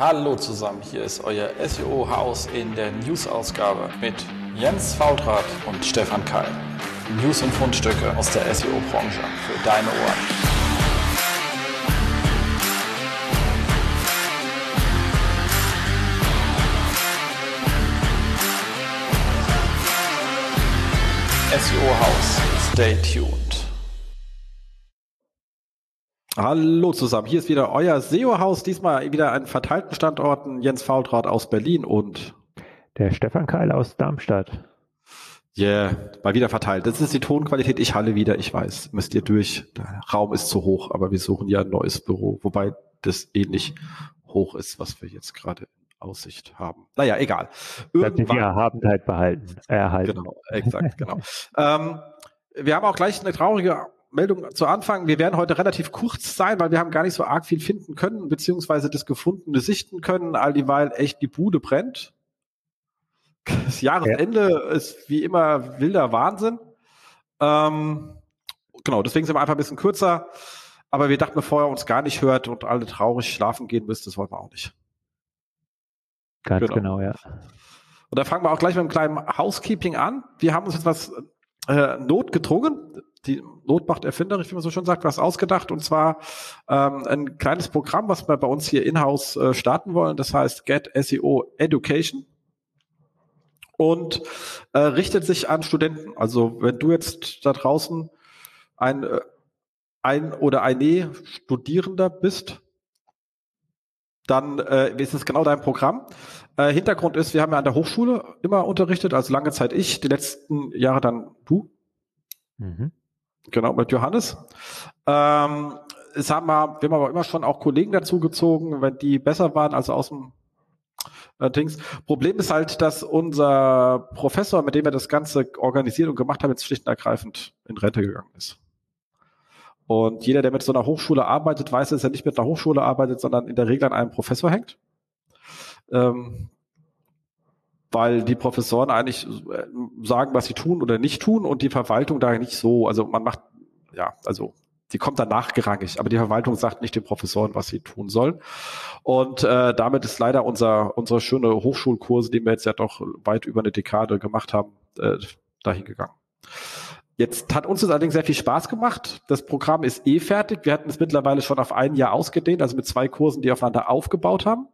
Hallo zusammen, hier ist euer SEO-Haus in der News-Ausgabe mit Jens Fautrat und Stefan Keil. News und Fundstücke aus der SEO-Branche für deine Ohren. SEO-Haus, stay tuned. Hallo zusammen, hier ist wieder euer SEO-Haus, diesmal wieder an verteilten Standorten. Jens Faultrat aus Berlin und der Stefan Keil aus Darmstadt. Yeah, mal wieder verteilt. Das ist die Tonqualität. Ich halle wieder, ich weiß. Müsst ihr durch. Der Raum ist zu hoch, aber wir suchen ja ein neues Büro, wobei das ähnlich hoch ist, was wir jetzt gerade in Aussicht haben. Naja, egal. Irgendwann, die Erhabenheit behalten, erhalten. Genau, exakt, genau. ähm, wir haben auch gleich eine traurige Meldung zu Anfang. Wir werden heute relativ kurz sein, weil wir haben gar nicht so arg viel finden können, beziehungsweise das Gefundene sichten können, all dieweil echt die Bude brennt. Das Jahresende ja. ist wie immer wilder Wahnsinn. Ähm, genau, deswegen sind wir einfach ein bisschen kürzer. Aber wir dachten, bevor er uns gar nicht hört und alle traurig schlafen gehen müsst, das wollen wir auch nicht. Ganz genau, genau ja. Und da fangen wir auch gleich mit einem kleinen Housekeeping an. Wir haben uns jetzt was äh, notgedrungen die Not erfinderisch, wie man so schon sagt, was ausgedacht und zwar ähm, ein kleines Programm, was wir bei uns hier in-house äh, starten wollen. Das heißt Get SEO Education und äh, richtet sich an Studenten. Also wenn du jetzt da draußen ein, äh, ein oder eine Studierender bist, dann äh, ist es genau dein Programm. Äh, Hintergrund ist, wir haben ja an der Hochschule immer unterrichtet, also lange Zeit ich, die letzten Jahre dann du. Mhm. Genau, mit Johannes. Ähm, es haben wir, wir haben aber immer schon auch Kollegen dazu gezogen, wenn die besser waren, also aus dem äh, Dings. Problem ist halt, dass unser Professor, mit dem wir das Ganze organisiert und gemacht haben, jetzt schlicht und ergreifend in Rente gegangen ist. Und jeder, der mit so einer Hochschule arbeitet, weiß, dass er nicht mit einer Hochschule arbeitet, sondern in der Regel an einem Professor hängt. Ähm, weil die Professoren eigentlich äh, sagen, was sie tun oder nicht tun und die Verwaltung da nicht so, also man macht, ja, also die kommt dann nachgerangig, aber die Verwaltung sagt nicht den Professoren, was sie tun sollen. Und äh, damit ist leider unser unsere schöne Hochschulkurse, die wir jetzt ja doch weit über eine Dekade gemacht haben, äh, dahin gegangen. Jetzt hat uns das allerdings sehr viel Spaß gemacht. Das Programm ist eh fertig. Wir hatten es mittlerweile schon auf ein Jahr ausgedehnt, also mit zwei Kursen, die aufeinander aufgebaut haben,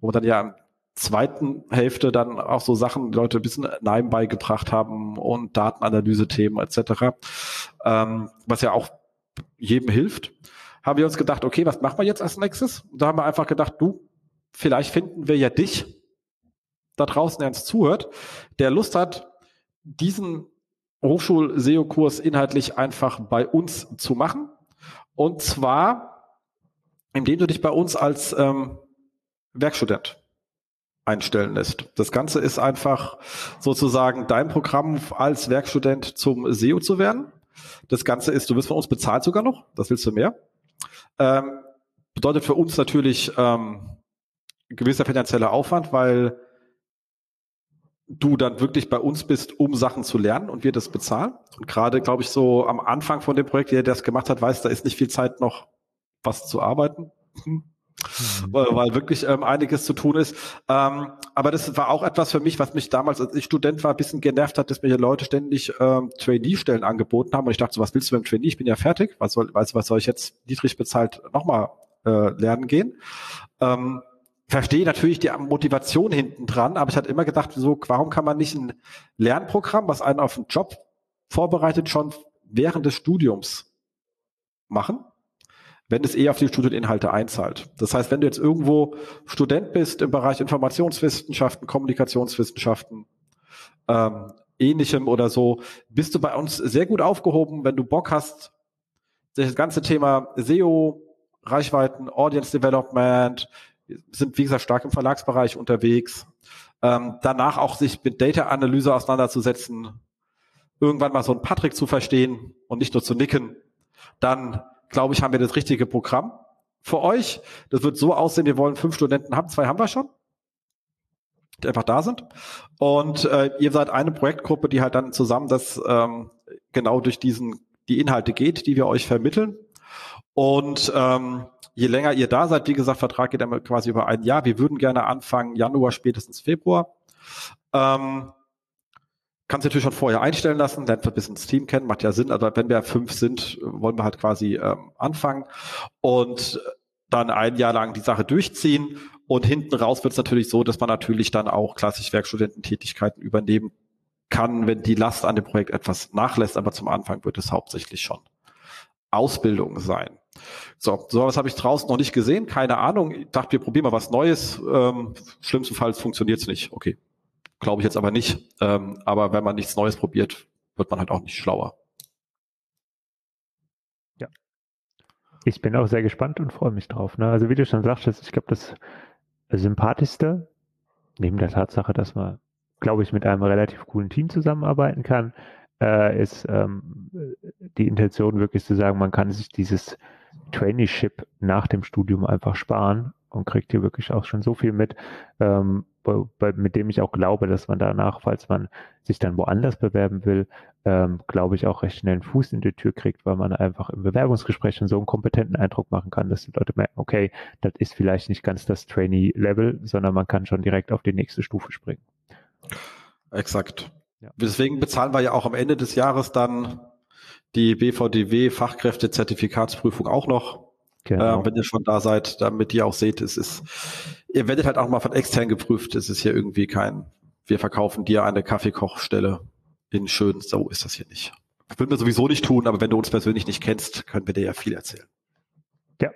wo wir dann ja zweiten Hälfte dann auch so Sachen, die Leute ein bisschen Nein beigebracht haben und Datenanalyse-Themen etc., ähm, was ja auch jedem hilft, haben wir uns gedacht, okay, was machen wir jetzt als nächstes? Und da haben wir einfach gedacht, du, vielleicht finden wir ja dich da draußen, der uns zuhört, der Lust hat, diesen Hochschul-SEO-Kurs inhaltlich einfach bei uns zu machen. Und zwar, indem du dich bei uns als ähm, Werkstudent einstellen lässt. Das Ganze ist einfach sozusagen dein Programm als Werkstudent zum SEO zu werden. Das Ganze ist, du wirst von uns bezahlt sogar noch, das willst du mehr. Ähm, bedeutet für uns natürlich ähm, gewisser finanzieller Aufwand, weil du dann wirklich bei uns bist, um Sachen zu lernen und wir das bezahlen. Und gerade, glaube ich, so am Anfang von dem Projekt, der das gemacht hat, weiß, da ist nicht viel Zeit noch was zu arbeiten. Mhm. weil, weil wirklich ähm, einiges zu tun ist. Ähm, aber das war auch etwas für mich, was mich damals, als ich Student war, ein bisschen genervt hat, dass mir hier Leute ständig ähm, Trainee-Stellen angeboten haben. Und ich dachte so, was willst du mit dem Trainee? Ich bin ja fertig. Was soll, du, was soll ich jetzt niedrig bezahlt nochmal äh, lernen gehen? Ähm, verstehe natürlich die Motivation hinten dran, aber ich hatte immer gedacht, so, warum kann man nicht ein Lernprogramm, was einen auf einen Job vorbereitet, schon während des Studiums machen? Wenn es eher auf die Studieninhalte einzahlt. Das heißt, wenn du jetzt irgendwo Student bist im Bereich Informationswissenschaften, Kommunikationswissenschaften, ähm, ähnlichem oder so, bist du bei uns sehr gut aufgehoben, wenn du Bock hast, das ganze Thema SEO, Reichweiten, Audience Development, sind wie gesagt stark im Verlagsbereich unterwegs. Ähm, danach auch sich mit Data-Analyse auseinanderzusetzen, irgendwann mal so ein Patrick zu verstehen und nicht nur zu nicken, dann glaube ich, haben wir das richtige Programm für euch. Das wird so aussehen, wir wollen fünf Studenten haben, zwei haben wir schon, die einfach da sind. Und äh, ihr seid eine Projektgruppe, die halt dann zusammen das ähm, genau durch diesen die Inhalte geht, die wir euch vermitteln. Und ähm, je länger ihr da seid, wie gesagt, Vertrag geht dann quasi über ein Jahr. Wir würden gerne anfangen, Januar, spätestens Februar. Ähm, Kannst natürlich schon vorher einstellen lassen, lernt ein bisschen das Team kennen, macht ja Sinn. Also wenn wir fünf sind, wollen wir halt quasi ähm, anfangen und dann ein Jahr lang die Sache durchziehen. Und hinten raus wird es natürlich so, dass man natürlich dann auch klassisch Werkstudententätigkeiten übernehmen kann, wenn die Last an dem Projekt etwas nachlässt. Aber zum Anfang wird es hauptsächlich schon Ausbildung sein. So, sowas habe ich draußen noch nicht gesehen, keine Ahnung. Ich dachte, wir probieren mal was Neues. Ähm, schlimmstenfalls funktioniert es nicht. Okay, Glaube ich jetzt aber nicht. Ähm, aber wenn man nichts Neues probiert, wird man halt auch nicht schlauer. Ja. Ich bin auch sehr gespannt und freue mich drauf. Ne? Also wie du schon sagtest, ich glaube, das Sympathischste, neben der Tatsache, dass man, glaube ich, mit einem relativ coolen Team zusammenarbeiten kann, äh, ist ähm, die Intention wirklich zu sagen, man kann sich dieses Traineeship nach dem Studium einfach sparen und kriegt hier wirklich auch schon so viel mit. Ähm, bei, mit dem ich auch glaube, dass man danach, falls man sich dann woanders bewerben will, ähm, glaube ich auch recht schnell einen Fuß in die Tür kriegt, weil man einfach im Bewerbungsgespräch schon so einen kompetenten Eindruck machen kann, dass die Leute merken, okay, das ist vielleicht nicht ganz das Trainee-Level, sondern man kann schon direkt auf die nächste Stufe springen. Exakt. Ja. Deswegen bezahlen wir ja auch am Ende des Jahres dann die BVDW Fachkräfte-Zertifikatsprüfung auch noch. Genau. Äh, wenn ihr schon da seid, damit ihr auch seht, es ist ihr werdet halt auch mal von extern geprüft. Es ist hier irgendwie kein, wir verkaufen dir eine Kaffeekochstelle in schön. So ist das hier nicht. Würden wir sowieso nicht tun, aber wenn du uns persönlich nicht kennst, können wir dir ja viel erzählen. Ja.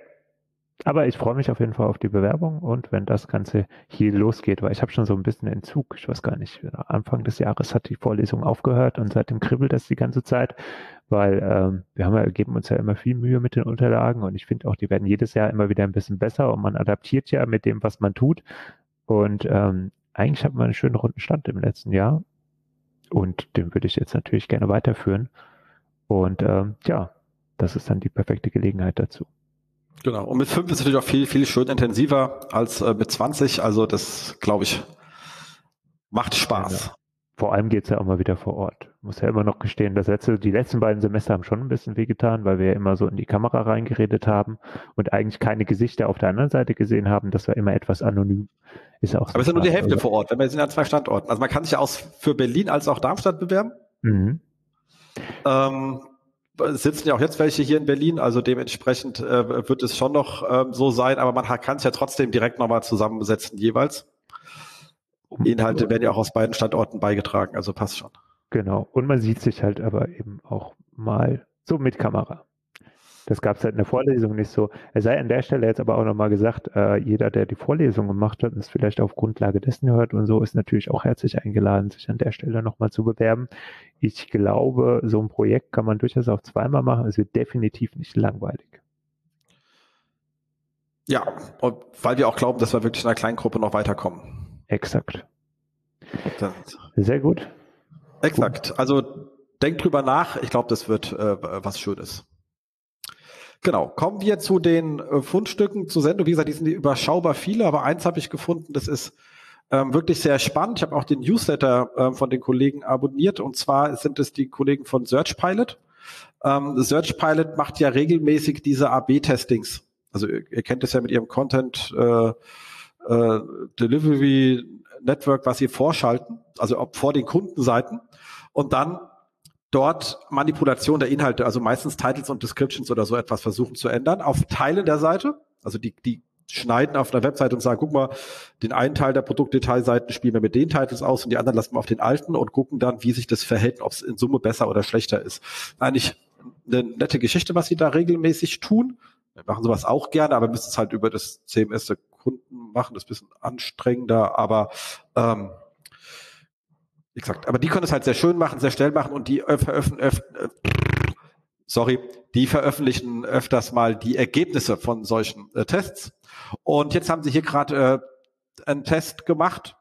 Aber ich freue mich auf jeden Fall auf die Bewerbung und wenn das Ganze hier losgeht, weil ich habe schon so ein bisschen Entzug. Ich weiß gar nicht, Anfang des Jahres hat die Vorlesung aufgehört und seitdem kribbelt das die ganze Zeit, weil ähm, wir haben ja, geben uns ja immer viel Mühe mit den Unterlagen und ich finde auch, die werden jedes Jahr immer wieder ein bisschen besser und man adaptiert ja mit dem, was man tut. Und ähm, eigentlich hat man einen schönen runden Stand im letzten Jahr und den würde ich jetzt natürlich gerne weiterführen. Und ähm, ja, das ist dann die perfekte Gelegenheit dazu. Genau. Und mit fünf ist natürlich auch viel, viel schön intensiver als äh, mit 20. Also das, glaube ich, macht Spaß. Ja, vor allem geht's ja auch mal wieder vor Ort. Muss ja immer noch gestehen, das letzte, die letzten beiden Semester haben schon ein bisschen wehgetan, weil wir ja immer so in die Kamera reingeredet haben und eigentlich keine Gesichter auf der anderen Seite gesehen haben. Das war immer etwas anonym. Ist auch so Aber es ist ja nur die Hälfte oder? vor Ort, wenn wir sind an zwei Standorten. Also man kann sich ja aus für Berlin als auch Darmstadt bewerben. Mhm. Ähm, sitzen ja auch jetzt welche hier in Berlin, also dementsprechend äh, wird es schon noch ähm, so sein, aber man kann es ja trotzdem direkt nochmal zusammensetzen jeweils. Inhalte werden ja auch aus beiden Standorten beigetragen, also passt schon. Genau. Und man sieht sich halt aber eben auch mal so mit Kamera. Das gab es halt in der Vorlesung nicht so. Es sei an der Stelle jetzt aber auch nochmal gesagt, äh, jeder, der die Vorlesung gemacht hat und es vielleicht auf Grundlage dessen hört und so, ist natürlich auch herzlich eingeladen, sich an der Stelle nochmal zu bewerben. Ich glaube, so ein Projekt kann man durchaus auch zweimal machen. Es wird definitiv nicht langweilig. Ja, weil wir auch glauben, dass wir wirklich in einer kleinen Gruppe noch weiterkommen. Exakt. Sehr gut. Exakt. Also denkt drüber nach. Ich glaube, das wird äh, was Schönes. Genau. Kommen wir zu den äh, Fundstücken zur Sendung. Wie gesagt, die sind überschaubar viele, aber eins habe ich gefunden, das ist ähm, wirklich sehr spannend. Ich habe auch den Newsletter äh, von den Kollegen abonniert und zwar sind es die Kollegen von SearchPilot. Ähm, SearchPilot macht ja regelmäßig diese AB-Testings. Also ihr, ihr kennt es ja mit ihrem Content äh, äh, Delivery Network, was sie vorschalten, also ob vor den Kundenseiten und dann dort Manipulation der Inhalte, also meistens Titles und Descriptions oder so etwas versuchen zu ändern auf Teilen der Seite. Also die, die schneiden auf einer Webseite und sagen, guck mal, den einen Teil der Produktdetailseiten spielen wir mit den Titles aus und die anderen lassen wir auf den alten und gucken dann, wie sich das verhält, ob es in Summe besser oder schlechter ist. Eigentlich eine nette Geschichte, was sie da regelmäßig tun. Wir machen sowas auch gerne, aber müssen es halt über das CMS der Kunden machen. Das ist ein bisschen anstrengender, aber ähm, gesagt, aber die können es halt sehr schön machen, sehr schnell machen und die veröffentlichen, sorry, die veröffentlichen öfters mal die Ergebnisse von solchen äh, Tests. Und jetzt haben sie hier gerade äh, einen Test gemacht,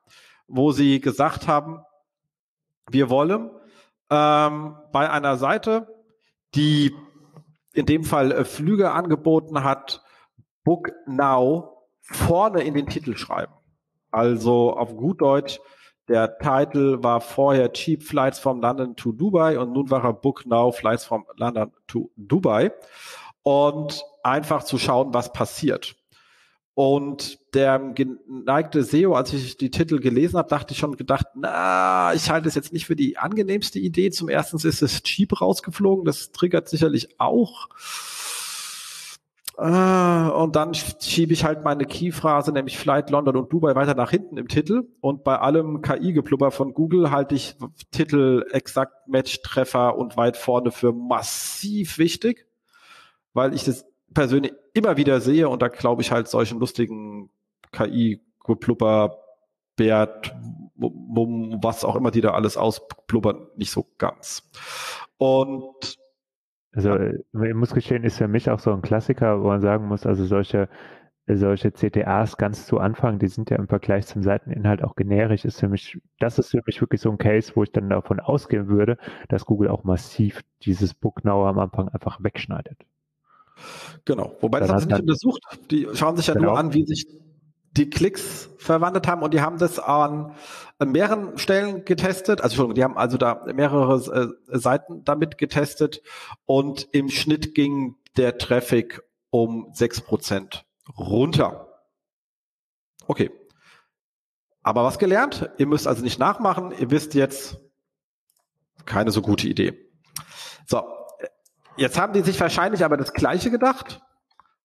wo sie gesagt haben, wir wollen ähm, bei einer Seite, die in dem Fall äh, Flüge angeboten hat, Book Now vorne in den Titel schreiben. Also auf gut Deutsch, der Titel war vorher Cheap Flights from London to Dubai und nun war er Book Now Flights from London to Dubai. und einfach zu schauen, was passiert. Und der geneigte SEO, als ich die Titel gelesen habe, dachte ich schon gedacht, na, ich halte es jetzt nicht für die angenehmste Idee. Zum ersten ist es cheap rausgeflogen, das triggert sicherlich auch. Äh, und dann schiebe ich halt meine Keyphrase, nämlich Flight, London und Dubai weiter nach hinten im Titel. Und bei allem KI-Geplubber von Google halte ich Titel, Exakt, Match, Treffer und weit vorne für massiv wichtig, weil ich das persönlich immer wieder sehe und da glaube ich halt solchen lustigen KI-Geplubber, Bert, was auch immer die da alles ausplubbern, nicht so ganz. Und also ich muss gestehen, ist für mich auch so ein Klassiker, wo man sagen muss, also solche solche CTAs ganz zu Anfang, die sind ja im Vergleich zum Seiteninhalt auch generisch, ist für mich, das ist für mich wirklich so ein Case, wo ich dann davon ausgehen würde, dass Google auch massiv dieses Book Now am Anfang einfach wegschneidet. Genau, wobei das haben sie nicht untersucht. Die schauen sich ja genau. nur an, wie sich die Klicks verwandelt haben und die haben das an mehreren Stellen getestet. Also Entschuldigung, die haben also da mehrere äh, Seiten damit getestet und im Schnitt ging der Traffic um sechs Prozent runter. Okay. Aber was gelernt? Ihr müsst also nicht nachmachen. Ihr wisst jetzt, keine so gute Idee. So. Jetzt haben die sich wahrscheinlich aber das Gleiche gedacht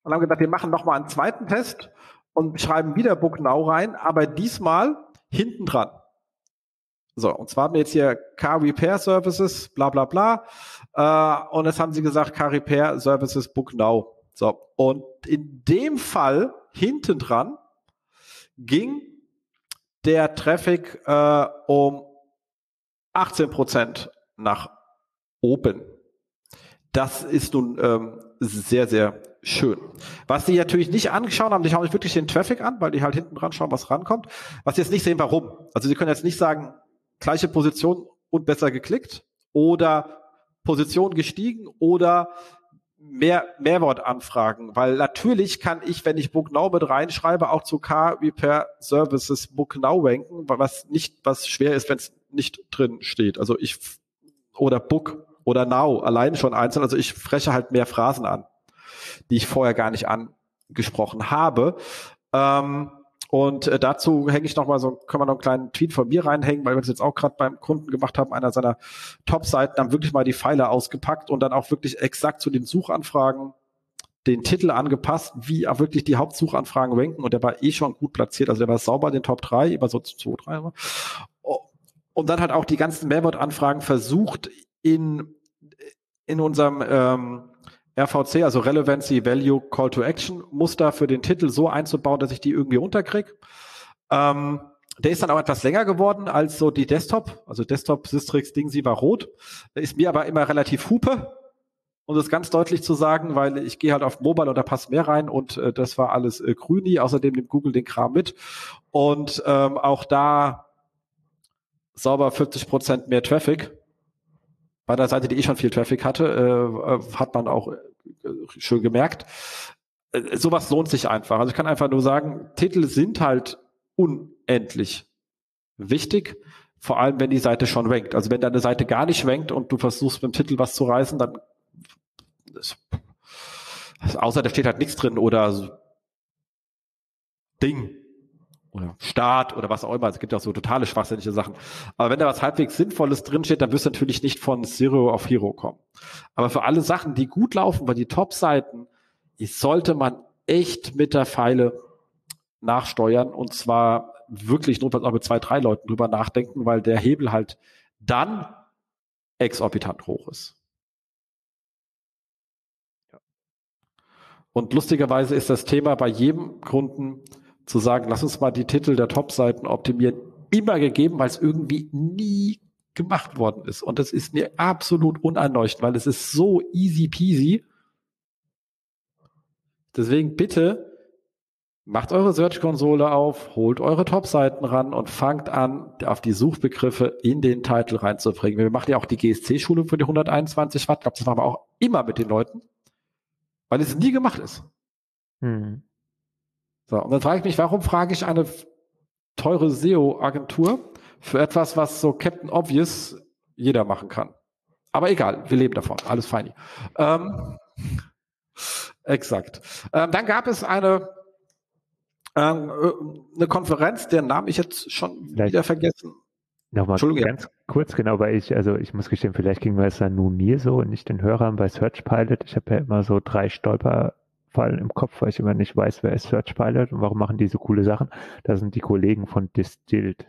und haben gedacht, wir machen nochmal einen zweiten Test und schreiben wieder Now rein, aber diesmal hinten dran. So, und zwar haben wir jetzt hier Car Repair Services, bla bla bla. Äh, und jetzt haben sie gesagt, Car Repair Services Book Now. So, und in dem Fall hinten dran ging der Traffic äh, um 18 Prozent nach oben. Das ist nun ähm, sehr, sehr schön. Was die natürlich nicht angeschaut haben, die schauen sich wirklich den Traffic an, weil die halt hinten dran schauen, was rankommt. Was sie jetzt nicht sehen, warum. Also sie können jetzt nicht sagen, gleiche Position und besser geklickt oder Position gestiegen oder mehr Mehrwortanfragen, weil natürlich kann ich, wenn ich Book Now mit reinschreibe, auch zu Car Repair Services Book Now ranken, was nicht, was schwer ist, wenn es nicht drin steht. Also ich oder Book oder Now allein schon einzeln. Also ich freche halt mehr Phrasen an die ich vorher gar nicht angesprochen habe. Ähm, und äh, dazu hänge ich noch mal so, können wir noch einen kleinen Tweet von mir reinhängen, weil wir das jetzt auch gerade beim Kunden gemacht haben, einer seiner Top-Seiten, haben wirklich mal die Pfeile ausgepackt und dann auch wirklich exakt zu den Suchanfragen den Titel angepasst, wie auch wirklich die Hauptsuchanfragen ranken und der war eh schon gut platziert, also der war sauber in den Top 3, über so 2, 3. Und dann halt auch die ganzen Mehrwortanfragen versucht in, in unserem ähm, RVC, also Relevancy Value Call to Action Muster für den Titel so einzubauen, dass ich die irgendwie unterkriege. Ähm, der ist dann auch etwas länger geworden als so die Desktop. Also Desktop Systrix Ding, sie war rot. Ist mir aber immer relativ hupe, um das ganz deutlich zu sagen, weil ich gehe halt auf Mobile und da passt mehr rein und äh, das war alles äh, grüni. Außerdem nimmt Google den Kram mit. Und ähm, auch da sauber 40 Prozent mehr Traffic bei der Seite, die eh schon viel Traffic hatte, äh, äh, hat man auch äh, schön gemerkt. Äh, sowas lohnt sich einfach. Also ich kann einfach nur sagen, Titel sind halt unendlich wichtig, vor allem wenn die Seite schon rankt. Also wenn deine Seite gar nicht rankt und du versuchst mit dem Titel was zu reißen, dann das, außer da steht halt nichts drin oder Ding oder Staat oder was auch immer. Es gibt ja auch so totale schwachsinnige Sachen. Aber wenn da was halbwegs Sinnvolles drinsteht, dann wirst du natürlich nicht von Zero auf Hero kommen. Aber für alle Sachen, die gut laufen, bei die Top-Seiten, sollte man echt mit der Pfeile nachsteuern und zwar wirklich notfalls auch mit zwei, drei Leuten drüber nachdenken, weil der Hebel halt dann exorbitant hoch ist. Und lustigerweise ist das Thema bei jedem Kunden zu sagen, lass uns mal die Titel der Top-Seiten optimieren, immer gegeben, weil es irgendwie nie gemacht worden ist. Und das ist mir absolut uneinleuchtend, weil es ist so easy peasy. Deswegen bitte macht eure Search-Konsole auf, holt eure Top-Seiten ran und fangt an, auf die Suchbegriffe in den Titel reinzubringen. Wir machen ja auch die GSC-Schulung für die 121 Watt. Ich glaube, das machen wir auch immer mit den Leuten, weil es nie gemacht ist. Hm. So, und dann frage ich mich, warum frage ich eine teure SEO-Agentur für etwas, was so Captain Obvious jeder machen kann? Aber egal, wir leben davon, alles fein. Ähm, Exakt. Ähm, dann gab es eine, ähm, äh, eine Konferenz, deren Namen ich jetzt schon vielleicht wieder vergessen. Nochmal ganz kurz, genau, weil ich, also ich muss gestehen, vielleicht ging es dann nur mir so und nicht den Hörern bei Search Pilot. Ich habe ja immer so drei Stolperfallen im Kopf, weil ich immer nicht weiß, wer ist Search Pilot und warum machen die so coole Sachen. Das sind die Kollegen von Distilled.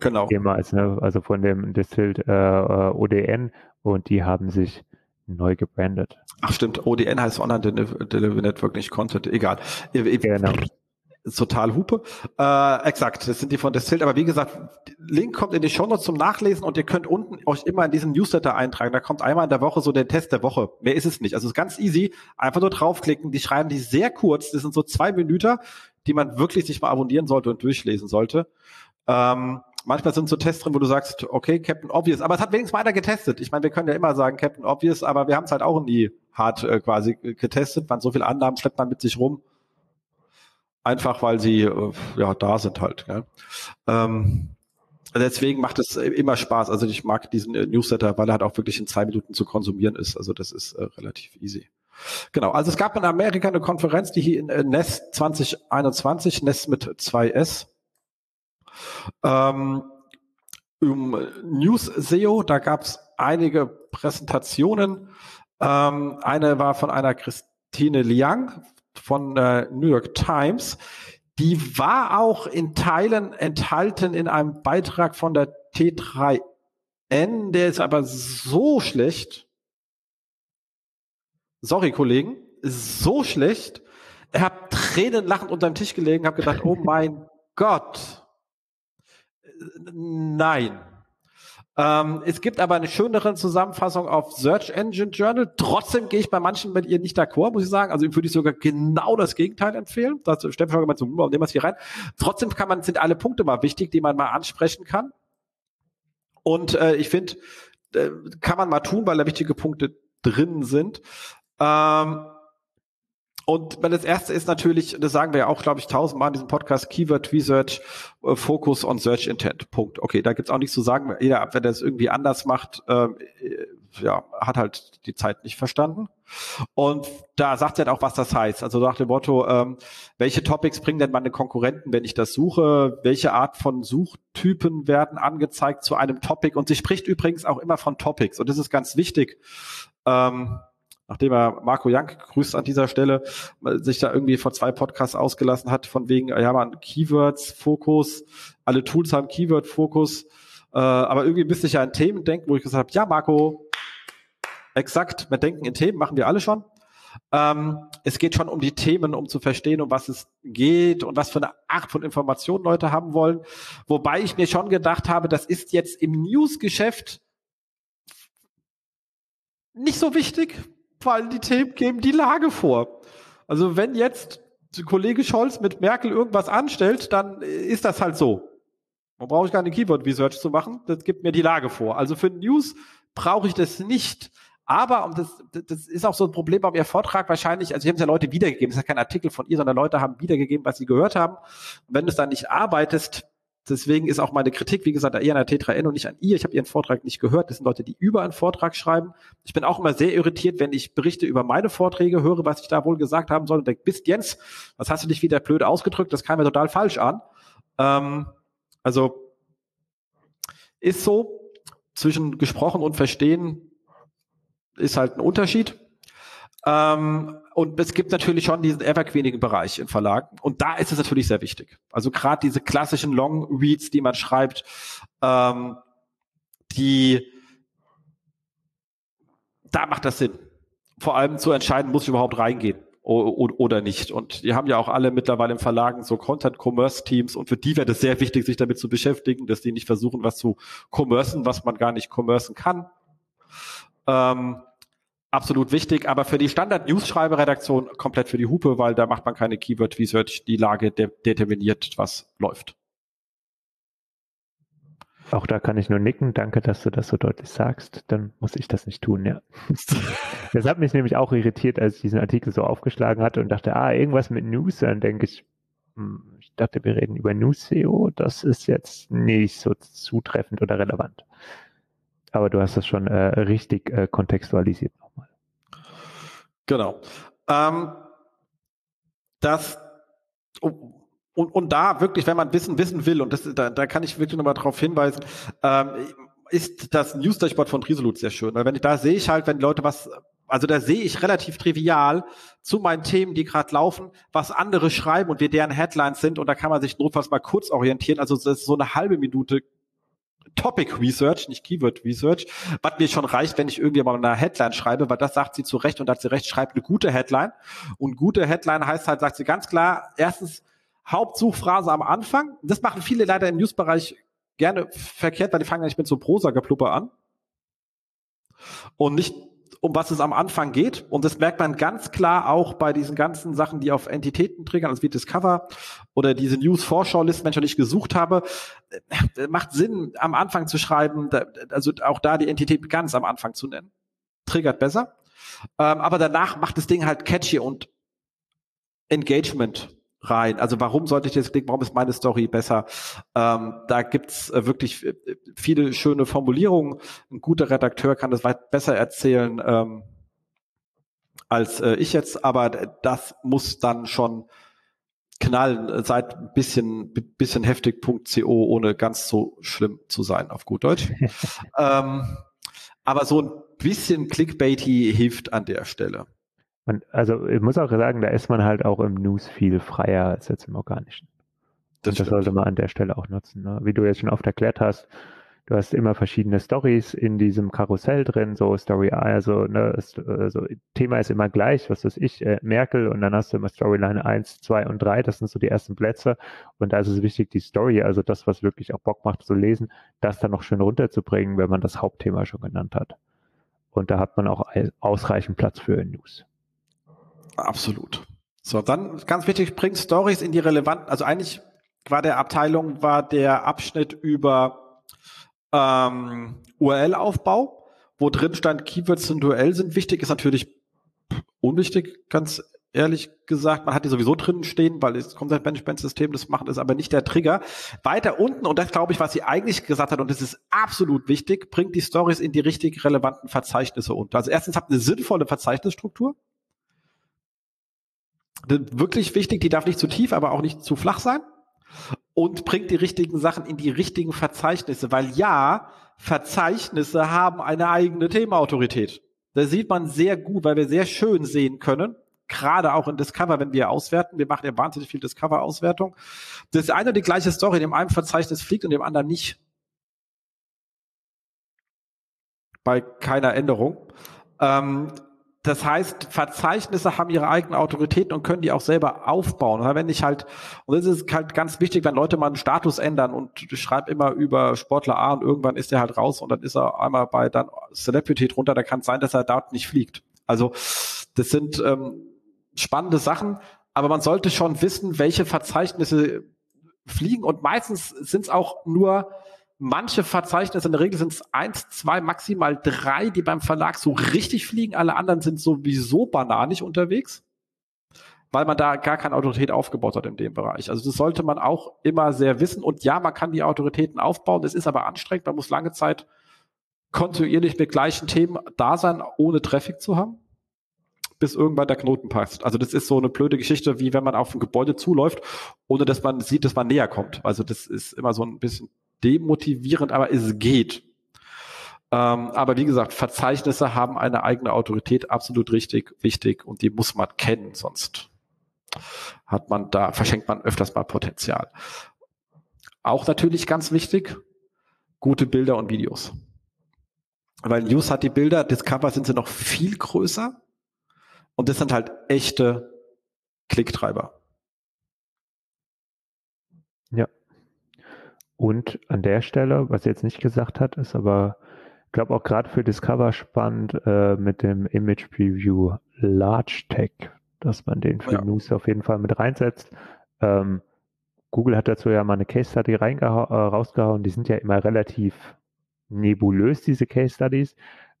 Genau. Jemals, ne? Also von dem Distilled äh, äh ODN und die haben sich neu gebrandet. Ach stimmt, ODN heißt Online Delivery Network, nicht Content, egal. Genau total Hupe. Äh, exakt, das sind die von Distilled. Aber wie gesagt, Link kommt in die Show Notes zum Nachlesen und ihr könnt unten euch immer in diesen Newsletter eintragen. Da kommt einmal in der Woche so der Test der Woche. Mehr ist es nicht. Also es ist ganz easy. Einfach nur draufklicken. Die schreiben die sehr kurz. Das sind so zwei Minuten, die man wirklich sich mal abonnieren sollte und durchlesen sollte. Ähm, manchmal sind so Tests drin, wo du sagst, okay, Captain Obvious, aber es hat wenigstens mal einer getestet. Ich meine, wir können ja immer sagen Captain Obvious, aber wir haben es halt auch nie hart äh, quasi getestet. Man so viele Annahmen schleppt man mit sich rum einfach weil sie äh, ja da sind halt. Ja. Ähm, deswegen macht es immer Spaß. Also ich mag diesen äh, Newsletter, weil er halt auch wirklich in zwei Minuten zu konsumieren ist. Also das ist äh, relativ easy. Genau, also es gab in Amerika eine Konferenz, die hier in äh, NES 2021, NES mit 2S. Ähm, um News SEO, da gab es einige Präsentationen. Ähm, eine war von einer Christine Liang von der New York Times. Die war auch in Teilen enthalten in einem Beitrag von der T3N, der ist aber so schlecht. Sorry, Kollegen, so schlecht. Er hat Tränen lachend unter dem Tisch gelegen, habe gedacht, oh mein Gott. Nein. Ähm, es gibt aber eine schönere Zusammenfassung auf Search Engine Journal. Trotzdem gehe ich bei manchen mit ihr nicht d'accord, muss ich sagen. Also würde ich sogar genau das Gegenteil empfehlen. Das Steffen schon mal zum nehmen wir es hier rein. Trotzdem kann man, sind alle Punkte mal wichtig, die man mal ansprechen kann. Und äh, ich finde, äh, kann man mal tun, weil da wichtige Punkte drin sind. Ähm, und das erste ist natürlich, das sagen wir ja auch, glaube ich, tausendmal in diesem Podcast, Keyword Research, äh, Focus on Search Intent. Punkt. Okay, da gibt's auch nichts zu sagen. Jeder, wenn der es irgendwie anders macht, ähm, äh, ja, hat halt die Zeit nicht verstanden. Und da sagt er auch, was das heißt. Also nach dem Motto, ähm, welche Topics bringen denn meine Konkurrenten, wenn ich das suche? Welche Art von Suchtypen werden angezeigt zu einem Topic? Und sie spricht übrigens auch immer von Topics. Und das ist ganz wichtig. Ähm, nachdem er Marco Jank grüßt an dieser Stelle, sich da irgendwie vor zwei Podcasts ausgelassen hat, von wegen, ja man, Keywords, Fokus, alle Tools haben Keyword-Fokus, äh, aber irgendwie müsste ich ja an Themen denken, wo ich gesagt habe, ja Marco, exakt, wir denken in Themen, machen wir alle schon. Ähm, es geht schon um die Themen, um zu verstehen, um was es geht und was für eine Art von Informationen Leute haben wollen. Wobei ich mir schon gedacht habe, das ist jetzt im News-Geschäft nicht so wichtig, weil die Themen geben die Lage vor. Also wenn jetzt Kollege Scholz mit Merkel irgendwas anstellt, dann ist das halt so. Man braucht keine Keyword Research zu machen, das gibt mir die Lage vor. Also für News brauche ich das nicht. Aber, und das, das ist auch so ein Problem bei Ihr Vortrag wahrscheinlich, also hier haben es ja Leute wiedergegeben, das ist ja kein Artikel von ihr, sondern Leute haben wiedergegeben, was sie gehört haben. Und wenn du es dann nicht arbeitest, Deswegen ist auch meine Kritik, wie gesagt, eher an der T3N und nicht an ihr. Ich habe ihren Vortrag nicht gehört. Das sind Leute, die über einen Vortrag schreiben. Ich bin auch immer sehr irritiert, wenn ich Berichte über meine Vorträge höre, was ich da wohl gesagt haben soll. Und denke, bist Jens, was hast du dich wieder blöd ausgedrückt? Das kam mir total falsch an. Ähm, also ist so, zwischen gesprochen und verstehen ist halt ein Unterschied. Ähm, und es gibt natürlich schon diesen evergreenigen Bereich in Verlagen. Und da ist es natürlich sehr wichtig. Also gerade diese klassischen Long Reads, die man schreibt, ähm, die, da macht das Sinn. Vor allem zu entscheiden, muss ich überhaupt reingehen oder nicht. Und die haben ja auch alle mittlerweile im Verlagen so Content-Commerce-Teams und für die wäre es sehr wichtig, sich damit zu beschäftigen, dass die nicht versuchen, was zu commercen, was man gar nicht commercen kann. Ähm, absolut wichtig, aber für die Standard-News-Schreiberedaktion komplett für die Hupe, weil da macht man keine Keyword-Research, die Lage de determiniert, was läuft. Auch da kann ich nur nicken. Danke, dass du das so deutlich sagst. Dann muss ich das nicht tun, ja. das hat mich nämlich auch irritiert, als ich diesen Artikel so aufgeschlagen hatte und dachte, ah, irgendwas mit News, dann denke ich, hm, ich dachte, wir reden über News SEO. Das ist jetzt nicht so zutreffend oder relevant. Aber du hast das schon äh, richtig äh, kontextualisiert nochmal. Genau. ähm, dass und, und da wirklich, wenn man wissen, wissen will, und das, da, da kann ich wirklich nochmal darauf hinweisen, ähm, ist das News Dashboard von Trisolut sehr schön. Weil wenn ich da sehe ich halt, wenn Leute was, also da sehe ich relativ trivial zu meinen Themen, die gerade laufen, was andere schreiben und wie deren Headlines sind und da kann man sich notfalls mal kurz orientieren. Also das ist so eine halbe Minute Topic Research, nicht Keyword Research, was mir schon reicht, wenn ich irgendwie mal eine Headline schreibe, weil das sagt sie zu Recht und hat sie recht, schreibt eine gute Headline. Und gute Headline heißt halt, sagt sie ganz klar, erstens Hauptsuchphrase am Anfang. Das machen viele leider im Newsbereich gerne verkehrt, weil die fangen eigentlich mit so Prosa-Geplupper an. Und nicht um was es am Anfang geht. Und das merkt man ganz klar auch bei diesen ganzen Sachen, die auf Entitäten triggern, also wie Discover oder diese News-Vorschau-Listen, wenn ich noch nicht gesucht habe. Äh, macht Sinn, am Anfang zu schreiben, also auch da die Entität ganz am Anfang zu nennen. Triggert besser. Ähm, aber danach macht das Ding halt catchy und Engagement rein. Also warum sollte ich jetzt klicken? Warum ist meine Story besser? Ähm, da gibt's äh, wirklich äh, viele schöne Formulierungen. Ein guter Redakteur kann das weit besser erzählen ähm, als äh, ich jetzt, aber das muss dann schon knallen. Seid ein bisschen, bisschen heftig.co, ohne ganz so schlimm zu sein, auf gut Deutsch. ähm, aber so ein bisschen Clickbaity hilft an der Stelle. Und also ich muss auch sagen, da ist man halt auch im News viel freier als jetzt im Organischen. Das, das sollte man an der Stelle auch nutzen. Ne? Wie du jetzt schon oft erklärt hast, du hast immer verschiedene Stories in diesem Karussell drin, so Story A, also ne, ist, also Thema ist immer gleich, was weiß ich, äh, Merkel und dann hast du immer Storyline 1, 2 und 3, das sind so die ersten Plätze und da ist es wichtig, die Story, also das, was wirklich auch Bock macht zu lesen, das dann noch schön runterzubringen, wenn man das Hauptthema schon genannt hat. Und da hat man auch ausreichend Platz für News. Absolut. So, dann ganz wichtig, bringt Stories in die relevanten, also eigentlich war der Abteilung, war der Abschnitt über ähm, URL-Aufbau, wo drin stand, Keywords und URL sind wichtig, ist natürlich unwichtig, ganz ehrlich gesagt. Man hat die sowieso drin stehen, weil das Content-Management-System das macht, ist aber nicht der Trigger. Weiter unten, und das glaube ich, was sie eigentlich gesagt hat, und das ist absolut wichtig, bringt die Stories in die richtig relevanten Verzeichnisse unter. Also erstens habt eine sinnvolle Verzeichnisstruktur wirklich wichtig, die darf nicht zu tief, aber auch nicht zu flach sein. Und bringt die richtigen Sachen in die richtigen Verzeichnisse, weil ja, Verzeichnisse haben eine eigene Themaautorität. Da sieht man sehr gut, weil wir sehr schön sehen können, gerade auch in Discover, wenn wir auswerten. Wir machen ja wahnsinnig viel Discover-Auswertung. Das ist eine und die gleiche Story, in dem einen Verzeichnis fliegt und dem anderen nicht. Bei keiner Änderung. Ähm, das heißt, Verzeichnisse haben ihre eigenen Autoritäten und können die auch selber aufbauen. Wenn ich halt, und das ist halt ganz wichtig, wenn Leute mal einen Status ändern und ich schreibe immer über Sportler A und irgendwann ist er halt raus und dann ist er einmal bei dann Celebrity drunter, da kann es sein, dass er dort nicht fliegt. Also das sind ähm, spannende Sachen, aber man sollte schon wissen, welche Verzeichnisse fliegen und meistens sind es auch nur Manche Verzeichnisse, in der Regel sind es eins, zwei, maximal drei, die beim Verlag so richtig fliegen. Alle anderen sind sowieso bananig unterwegs, weil man da gar keine Autorität aufgebaut hat in dem Bereich. Also das sollte man auch immer sehr wissen. Und ja, man kann die Autoritäten aufbauen. Das ist aber anstrengend. Man muss lange Zeit kontinuierlich mit gleichen Themen da sein, ohne Traffic zu haben bis irgendwann der Knoten passt. Also das ist so eine blöde Geschichte, wie wenn man auf ein Gebäude zuläuft, ohne dass man sieht, dass man näher kommt. Also das ist immer so ein bisschen demotivierend, aber es geht. Ähm, aber wie gesagt, Verzeichnisse haben eine eigene Autorität, absolut richtig, wichtig und die muss man kennen, sonst hat man da, verschenkt man öfters mal Potenzial. Auch natürlich ganz wichtig, gute Bilder und Videos. Weil News hat die Bilder, Discover sind sie noch viel größer und das sind halt echte Klicktreiber. Ja, und an der Stelle, was er jetzt nicht gesagt hat, ist aber, ich glaube auch gerade für Discover spannend äh, mit dem Image Preview Large Tech, dass man den für ja. News auf jeden Fall mit reinsetzt. Ähm, Google hat dazu ja mal eine Case Study äh, rausgehauen. Die sind ja immer relativ nebulös, diese Case Studies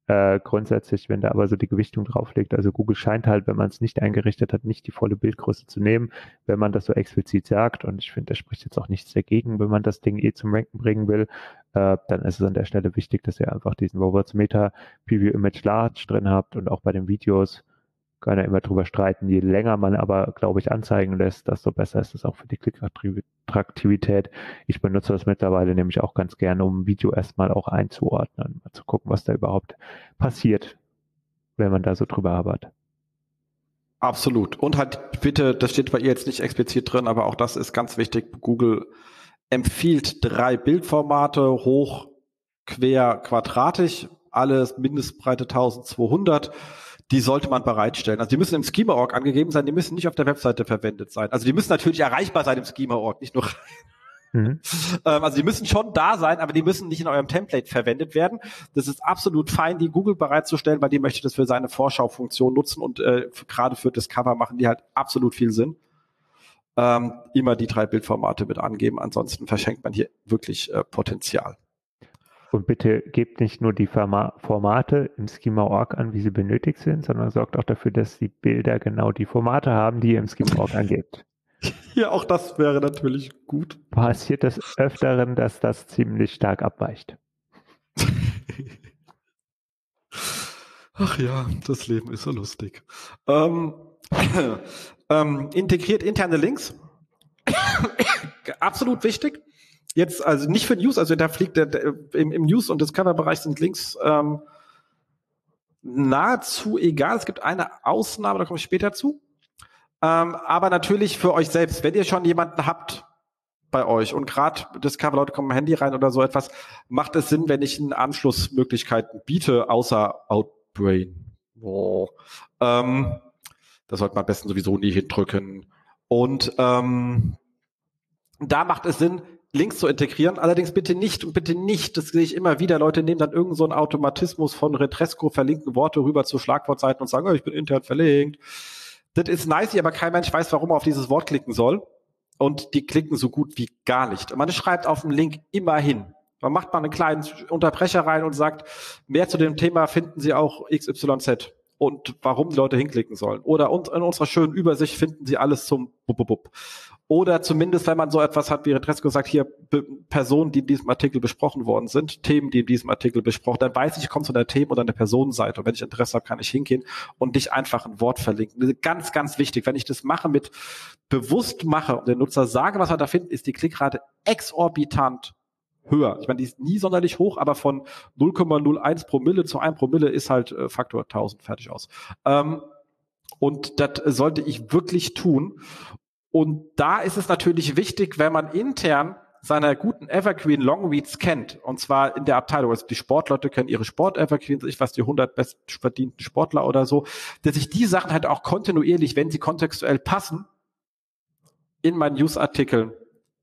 äh, grundsätzlich, wenn da aber so die Gewichtung drauf liegt. Also Google scheint halt, wenn man es nicht eingerichtet hat, nicht die volle Bildgröße zu nehmen, wenn man das so explizit sagt. Und ich finde, da spricht jetzt auch nichts dagegen, wenn man das Ding eh zum Ranken bringen will. Äh, dann ist es an der Stelle wichtig, dass ihr einfach diesen Robots Meta Preview Image Large drin habt und auch bei den Videos kann ja immer drüber streiten. Je länger man aber, glaube ich, anzeigen lässt, desto besser ist es auch für die Klickattraktivität. Ich benutze das mittlerweile nämlich auch ganz gerne, um Video erstmal auch einzuordnen, mal zu gucken, was da überhaupt passiert, wenn man da so drüber arbeitet. Absolut. Und halt bitte, das steht bei ihr jetzt nicht explizit drin, aber auch das ist ganz wichtig. Google empfiehlt drei Bildformate, hoch, quer, quadratisch, alles Mindestbreite 1200. Die sollte man bereitstellen. Also die müssen im Schema.org angegeben sein, die müssen nicht auf der Webseite verwendet sein. Also die müssen natürlich erreichbar sein im Schema.org, nicht nur Mhm. Ähm, also die müssen schon da sein, aber die müssen nicht in eurem Template verwendet werden. Das ist absolut fein, die Google bereitzustellen, weil die möchte das für seine Vorschaufunktion nutzen und äh, gerade für Discover machen die halt absolut viel Sinn. Ähm, immer die drei Bildformate mit angeben, ansonsten verschenkt man hier wirklich äh, Potenzial. Und bitte gebt nicht nur die Formate im Schema.org an, wie sie benötigt sind, sondern sorgt auch dafür, dass die Bilder genau die Formate haben, die ihr im Schema.org angebt. Ja, auch das wäre natürlich gut. Passiert das Öfteren, dass das ziemlich stark abweicht. Ach ja, das Leben ist so lustig. Ähm, ähm, integriert interne Links. Absolut wichtig. Jetzt, also nicht für News, also da fliegt der, der im, im News- und Discover-Bereich sind Links ähm, nahezu egal. Es gibt eine Ausnahme, da komme ich später zu. Ähm, aber natürlich für euch selbst, wenn ihr schon jemanden habt bei euch und gerade Discover Leute kommen Handy rein oder so etwas, macht es Sinn, wenn ich einen Anschlussmöglichkeiten biete, außer Outbrain. Oh. Ähm, das sollte man am besten sowieso nie hindrücken. Und ähm, da macht es Sinn, Links zu integrieren. Allerdings bitte nicht und bitte nicht, das sehe ich immer wieder, Leute nehmen dann irgendeinen so einen Automatismus von Retresco verlinkten Worte rüber zu Schlagwortseiten und sagen, oh, ich bin intern verlinkt. Das ist nice, aber kein Mensch weiß, warum er auf dieses Wort klicken soll. Und die klicken so gut wie gar nicht. Man schreibt auf dem Link immer hin. Man macht mal einen kleinen Unterbrecher rein und sagt, mehr zu dem Thema finden Sie auch XYZ und warum die Leute hinklicken sollen. Oder in unserer schönen Übersicht finden Sie alles zum Bub, Bub, Bub. Oder zumindest, wenn man so etwas hat, wie Retresco sagt, hier Personen, die in diesem Artikel besprochen worden sind, Themen, die in diesem Artikel besprochen, dann weiß ich, ich komme zu einer Themen- oder einer Personenseite. Und wenn ich Interesse habe, kann ich hingehen und nicht einfach ein Wort verlinken. Ganz, ganz wichtig. Wenn ich das mache mit bewusst mache und den Nutzer sage, was er da findet, ist die Klickrate exorbitant höher. Ich meine, die ist nie sonderlich hoch, aber von 0,01 Promille zu 1 Promille ist halt äh, Faktor 1000 fertig aus. Ähm, und das sollte ich wirklich tun. Und da ist es natürlich wichtig, wenn man intern seine guten Evergreen Longreads kennt, und zwar in der Abteilung, also die Sportleute kennen ihre Sport-Evergreens, ich weiß, die 100 bestverdienten Sportler oder so, dass ich die Sachen halt auch kontinuierlich, wenn sie kontextuell passen, in meinen Newsartikeln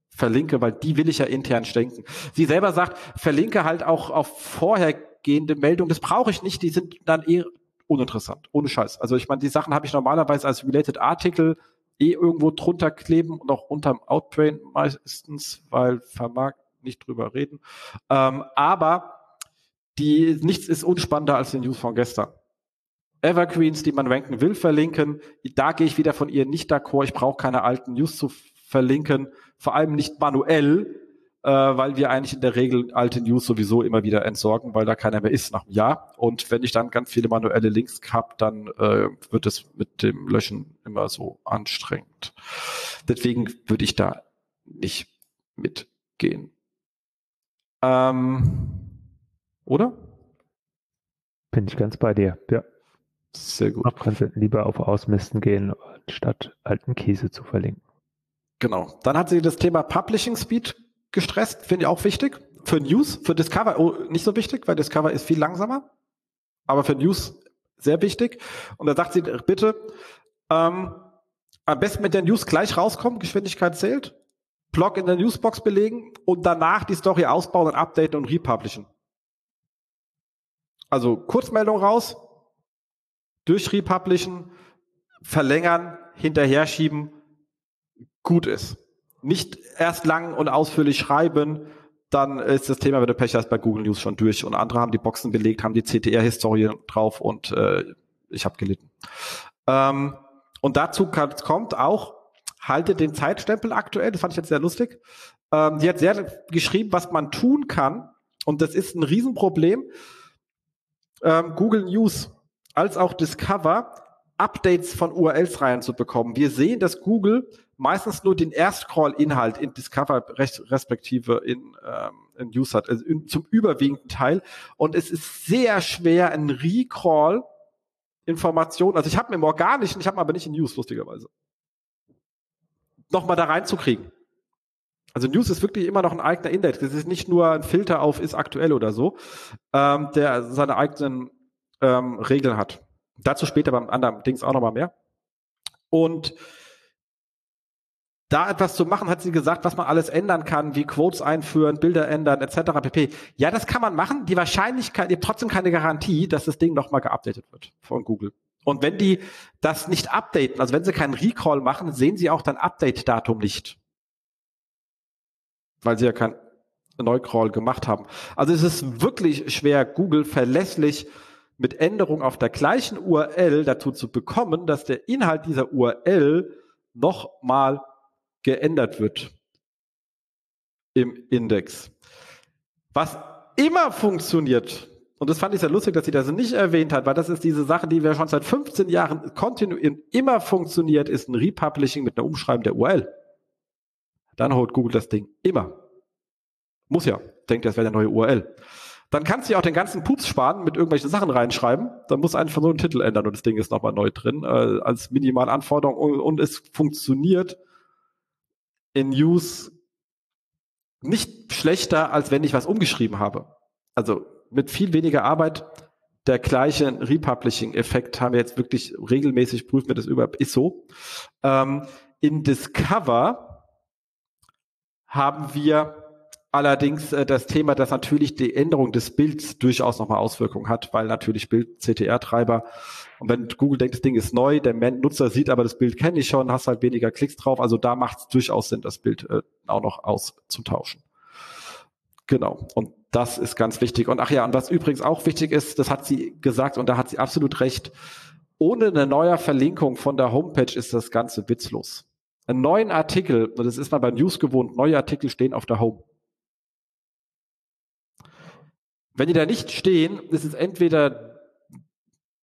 verlinke, weil die will ich ja intern denken. Sie selber sagt, verlinke halt auch auf vorhergehende Meldungen, das brauche ich nicht, die sind dann eh uninteressant, ohne Scheiß. Also ich meine, die Sachen habe ich normalerweise als Related Artikel eh irgendwo drunter kleben und auch unterm Outbrain meistens, weil vermag nicht drüber reden. Ähm, aber die, nichts ist unspannender als die News von gestern. Evergreens, die man ranken will, verlinken. Da gehe ich wieder von ihr nicht d'accord. Ich brauche keine alten News zu verlinken, vor allem nicht manuell, äh, weil wir eigentlich in der Regel alte News sowieso immer wieder entsorgen, weil da keiner mehr ist nach einem Jahr. Und wenn ich dann ganz viele manuelle Links habe, dann äh, wird es mit dem Löschen immer so anstrengend. Deswegen würde ich da nicht mitgehen. Ähm, oder? Bin ich ganz bei dir, ja. Sehr gut. Man könnte lieber auf Ausmisten gehen, statt alten Käse zu verlinken. Genau. Dann hat sie das Thema Publishing Speed gestresst, finde ich auch wichtig. Für News, für Discover oh, nicht so wichtig, weil Discover ist viel langsamer. Aber für News sehr wichtig. Und da sagt sie, bitte, ähm, am besten mit der News gleich rauskommen, Geschwindigkeit zählt, Blog in der Newsbox belegen und danach die Story ausbauen und updaten und republishen. Also Kurzmeldung raus, durch republishen, verlängern, hinterher schieben, gut ist nicht erst lang und ausführlich schreiben, dann ist das Thema, wenn du Pech hast, bei Google News schon durch. Und andere haben die Boxen belegt, haben die CTR-Historie drauf und äh, ich habe gelitten. Ähm, und dazu kommt auch, halte den Zeitstempel aktuell, das fand ich jetzt sehr lustig. Ähm, die hat sehr geschrieben, was man tun kann. Und das ist ein Riesenproblem. Ähm, Google News als auch Discover Updates von URLs reinzubekommen. Wir sehen, dass Google meistens nur den Erstcrawl-Inhalt in Discover respektive in, ähm, in News hat, also in, zum überwiegenden Teil. Und es ist sehr schwer, ein Recrawl Information, also ich habe im organischen, ich habe aber nicht in News, lustigerweise, nochmal da reinzukriegen. Also News ist wirklich immer noch ein eigener Index. Das ist nicht nur ein Filter auf ist aktuell oder so, ähm, der seine eigenen ähm, Regeln hat. Dazu später beim anderen Dings auch nochmal mehr. Und da etwas zu machen, hat sie gesagt, was man alles ändern kann, wie Quotes einführen, Bilder ändern, etc. pp. Ja, das kann man machen. Die Wahrscheinlichkeit, ihr trotzdem keine Garantie, dass das Ding nochmal geupdatet wird von Google. Und wenn die das nicht updaten, also wenn sie keinen Recall machen, sehen sie auch dann Update-Datum nicht weil sie ja kein Neucrawl gemacht haben. Also es ist wirklich schwer, Google verlässlich mit Änderungen auf der gleichen URL dazu zu bekommen, dass der Inhalt dieser URL nochmal geändert wird im Index. Was immer funktioniert, und das fand ich sehr lustig, dass sie das nicht erwähnt hat, weil das ist diese Sache, die wir schon seit 15 Jahren kontinuierlich immer funktioniert, ist ein Republishing mit einer Umschreibung der URL dann holt Google das Ding immer. Muss ja. Denkt, das wäre der neue URL. Dann kannst du ja auch den ganzen Pups sparen, mit irgendwelchen Sachen reinschreiben. Dann muss einfach nur einen Titel ändern und das Ding ist nochmal neu drin, äh, als Minimalanforderung. Und, und es funktioniert in News nicht schlechter, als wenn ich was umgeschrieben habe. Also mit viel weniger Arbeit der gleiche Republishing-Effekt haben wir jetzt wirklich regelmäßig prüfen wir das über ist so. Ähm, in Discover haben wir allerdings äh, das Thema, dass natürlich die Änderung des Bilds durchaus nochmal Auswirkungen hat, weil natürlich Bild CTR-Treiber und wenn Google denkt, das Ding ist neu, der Nutzer sieht aber das Bild kenne ich schon, hast halt weniger Klicks drauf, also da macht es durchaus Sinn, das Bild äh, auch noch auszutauschen. Genau. Und das ist ganz wichtig. Und ach ja, und was übrigens auch wichtig ist, das hat sie gesagt und da hat sie absolut recht. Ohne eine neue Verlinkung von der Homepage ist das Ganze witzlos einen neuen Artikel, und das ist man bei News gewohnt, neue Artikel stehen auf der Home. Wenn die da nicht stehen, ist es entweder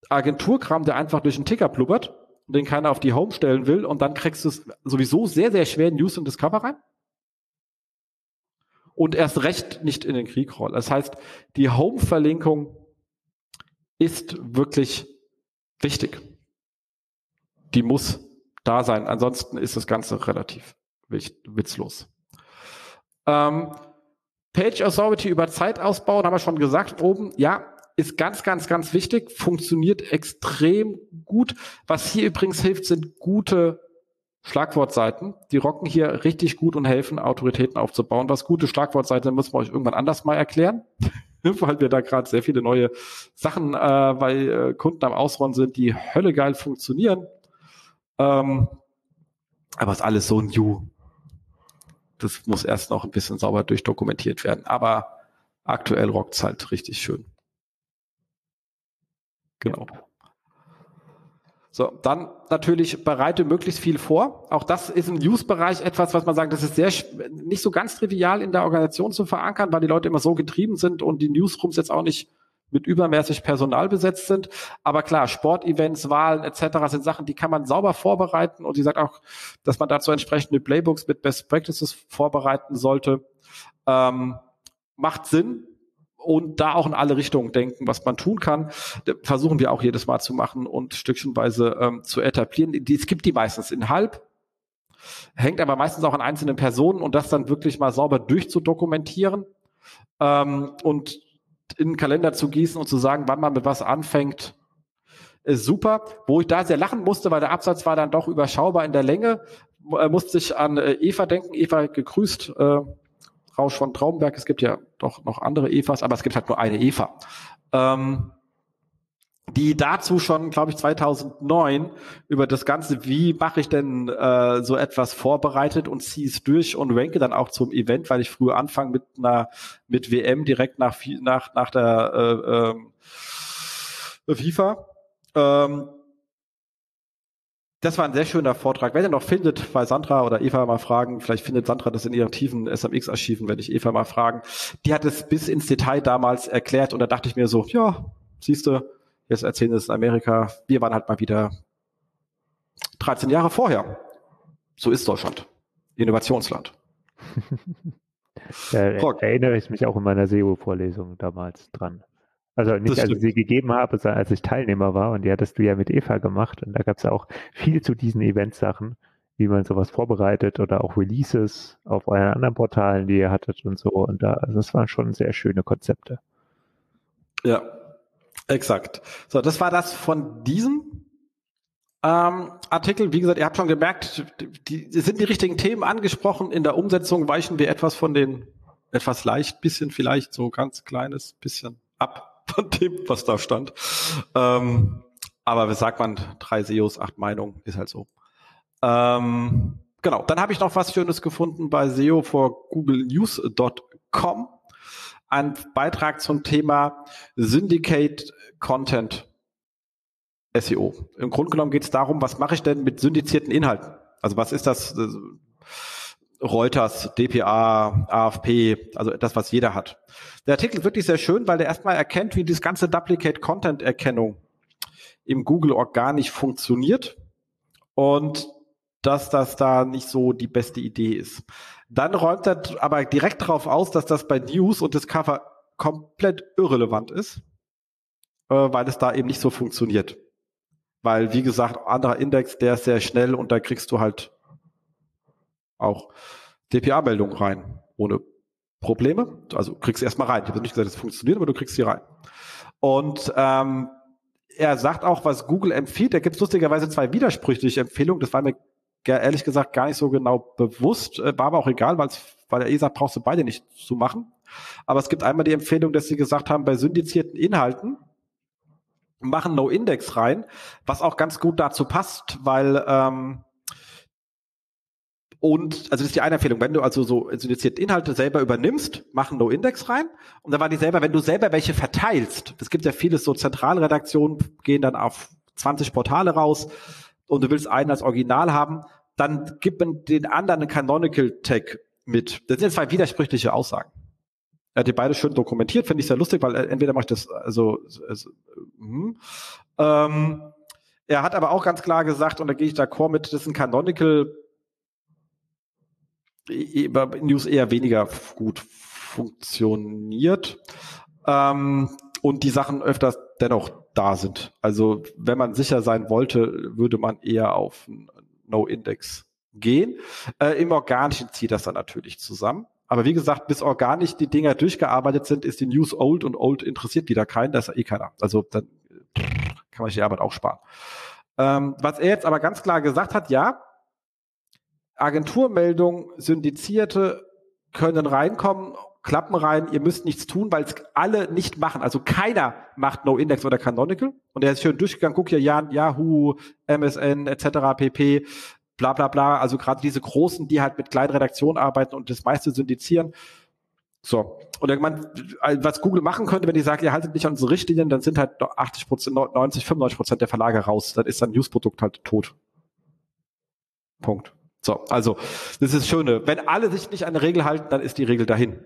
Agenturkram, der einfach durch den Ticker blubbert und den keiner auf die Home stellen will und dann kriegst du es sowieso sehr, sehr schwer in News und Discover rein. Und erst recht nicht in den Krieg rollen. Das heißt, die Home-Verlinkung ist wirklich wichtig. Die muss da sein. Ansonsten ist das Ganze relativ witzlos. Ähm, Page Authority über Zeit ausbauen, haben wir schon gesagt, oben, ja, ist ganz, ganz, ganz wichtig, funktioniert extrem gut. Was hier übrigens hilft, sind gute Schlagwortseiten. Die rocken hier richtig gut und helfen, Autoritäten aufzubauen. Was gute Schlagwortseiten sind, müssen wir euch irgendwann anders mal erklären, weil wir da gerade sehr viele neue Sachen, äh, weil äh, Kunden am Ausrollen sind, die Hölle geil funktionieren. Ähm, aber ist alles so new. Das muss erst noch ein bisschen sauber durchdokumentiert werden. Aber aktuell rockt's halt richtig schön. Genau. So, dann natürlich bereite möglichst viel vor. Auch das ist im News-Bereich etwas, was man sagt, das ist sehr nicht so ganz trivial in der Organisation zu verankern, weil die Leute immer so getrieben sind und die Newsrooms jetzt auch nicht mit übermäßig Personal besetzt sind. Aber klar, Sportevents, Wahlen etc. sind Sachen, die kann man sauber vorbereiten. Und sie sagt auch, dass man dazu entsprechende Playbooks mit Best Practices vorbereiten sollte. Ähm, macht Sinn. Und da auch in alle Richtungen denken, was man tun kann, versuchen wir auch jedes Mal zu machen und stückchenweise ähm, zu etablieren. Es gibt die meistens in halb, hängt aber meistens auch an einzelnen Personen und das dann wirklich mal sauber durchzudokumentieren. Ähm, und in den Kalender zu gießen und zu sagen, wann man mit was anfängt, ist super. Wo ich da sehr lachen musste, weil der Absatz war dann doch überschaubar in der Länge, äh, musste ich an äh, Eva denken. Eva gegrüßt, äh, Rausch von Traumberg. Es gibt ja doch noch andere Evas, aber es gibt halt nur eine Eva. Ähm, die dazu schon, glaube ich, 2009 über das Ganze, wie mache ich denn äh, so etwas vorbereitet und ziehe es durch und ranke dann auch zum Event, weil ich früher anfange mit einer mit WM direkt nach nach nach der äh, äh, FIFA. Ähm, das war ein sehr schöner Vortrag. Wenn ihr noch findet, bei Sandra oder Eva mal fragen, vielleicht findet Sandra das in ihren tiefen SMX-Archiven, wenn ich Eva mal fragen. Die hat es bis ins Detail damals erklärt und da dachte ich mir so, ja, siehst du, jetzt erzählen sie es in Amerika. Wir waren halt mal wieder 13 Jahre vorher. So ist Deutschland. Innovationsland. da erinnere ich mich auch in meiner SEO-Vorlesung damals dran. Also nicht, als ich sie gegeben habe, sondern als ich Teilnehmer war und die hattest du ja mit Eva gemacht und da gab es ja auch viel zu diesen Eventsachen, wie man sowas vorbereitet oder auch Releases auf euren anderen Portalen, die ihr hattet und so. Und da, also das waren schon sehr schöne Konzepte. Ja, exakt. So, das war das von diesem ähm, Artikel. Wie gesagt, ihr habt schon gemerkt, die, die sind die richtigen Themen angesprochen. In der Umsetzung weichen wir etwas von den, etwas leicht, bisschen vielleicht so ganz kleines bisschen ab von dem, was da stand. Ähm, aber wie sagt man, drei SEOs, acht Meinungen, ist halt so. Ähm, genau, dann habe ich noch was Schönes gefunden bei SEO for Google News.com. Ein Beitrag zum Thema Syndicate Content SEO. Im Grunde genommen geht es darum, was mache ich denn mit syndizierten Inhalten? Also was ist das? Reuters, DPA, AFP, also das, was jeder hat. Der Artikel ist wirklich sehr schön, weil der erstmal erkennt, wie das ganze Duplicate Content Erkennung im Google organisch funktioniert und dass das da nicht so die beste Idee ist. Dann räumt er aber direkt darauf aus, dass das bei News und Discover komplett irrelevant ist, äh, weil es da eben nicht so funktioniert. Weil, wie gesagt, anderer Index, der ist sehr schnell und da kriegst du halt auch DPA-Meldungen rein, ohne Probleme. Also kriegst du erstmal rein. Ich habe nicht gesagt, es funktioniert, aber du kriegst sie rein. Und ähm, er sagt auch, was Google empfiehlt. Da gibt es lustigerweise zwei widersprüchliche Empfehlungen. Das war mir ehrlich gesagt gar nicht so genau bewusst. Äh, war aber auch egal, weil weil er eh brauchst du beide nicht zu machen. Aber es gibt einmal die Empfehlung, dass sie gesagt haben, bei syndizierten Inhalten machen No-Index rein, was auch ganz gut dazu passt, weil ähm, und, also das ist die eine Empfehlung, wenn du also so syndizierte Inhalte selber übernimmst, machen No-Index rein. Und dann war die selber, wenn du selber welche verteilst, es gibt ja viele so Zentralredaktionen, gehen dann auf 20 Portale raus und du willst einen als Original haben, dann gib man den anderen einen Canonical Tag mit. Das sind zwei widersprüchliche Aussagen. Er hat die beide schön dokumentiert, finde ich sehr lustig, weil entweder mache ich das, also, also hm. ähm, er hat aber auch ganz klar gesagt, und da gehe ich d'accord mit, das ist ein Canonical News eher weniger gut funktioniert ähm, und die Sachen öfters dennoch da sind. Also wenn man sicher sein wollte, würde man eher auf No-Index gehen. Äh, Im Organischen zieht das dann natürlich zusammen. Aber wie gesagt, bis organisch die Dinger durchgearbeitet sind, ist die News old und old interessiert wieder keinen. Das ist eh keiner. Also dann kann man sich die Arbeit auch sparen. Ähm, was er jetzt aber ganz klar gesagt hat, ja, Agenturmeldungen, Syndizierte können reinkommen, klappen rein, ihr müsst nichts tun, weil es alle nicht machen. Also keiner macht No-Index oder Canonical. Und er ist schön durchgegangen, guck hier, Yahoo, MSN etc. pp. Bla bla bla. Also gerade diese Großen, die halt mit kleinen Redaktionen arbeiten und das meiste syndizieren. So. Und irgendwann, was Google machen könnte, wenn die sagen, ihr haltet nicht an unsere Richtlinien, dann sind halt 80 Prozent, 90, 95 Prozent der Verlage raus. Dann ist ein Newsprodukt halt tot. Punkt. So, also, das ist das Schöne. Wenn alle sich nicht an eine Regel halten, dann ist die Regel dahin.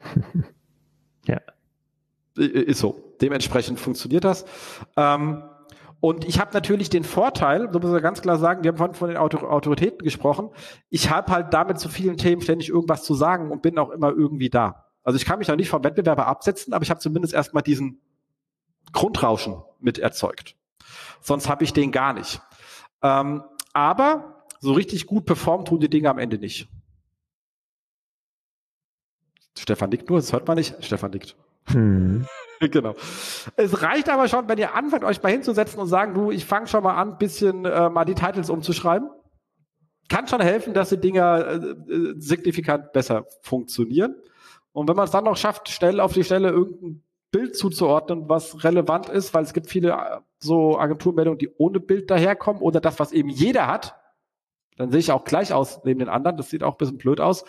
ja. Ist so. Dementsprechend funktioniert das. Ähm, und ich habe natürlich den Vorteil, so muss man ganz klar sagen, wir haben vorhin von den Autoritäten gesprochen, ich habe halt damit zu vielen Themen ständig irgendwas zu sagen und bin auch immer irgendwie da. Also ich kann mich noch nicht vom Wettbewerber absetzen, aber ich habe zumindest erstmal diesen Grundrauschen mit erzeugt. Sonst habe ich den gar nicht. Ähm, aber so richtig gut performt tun die Dinge am Ende nicht. Stefan nickt nur, das hört man nicht. Stefan nickt. Hm. genau. Es reicht aber schon, wenn ihr anfangt, euch mal hinzusetzen und sagen, du, ich fange schon mal an, bisschen äh, mal die Titles umzuschreiben. Kann schon helfen, dass die Dinger äh, äh signifikant besser funktionieren. Und wenn man es dann noch schafft, schnell auf die Stelle irgendein Bild zuzuordnen, was relevant ist, weil es gibt viele äh, so Agenturmeldungen, die ohne Bild daherkommen oder das, was eben jeder hat, dann sehe ich auch gleich aus neben den anderen. Das sieht auch ein bisschen blöd aus.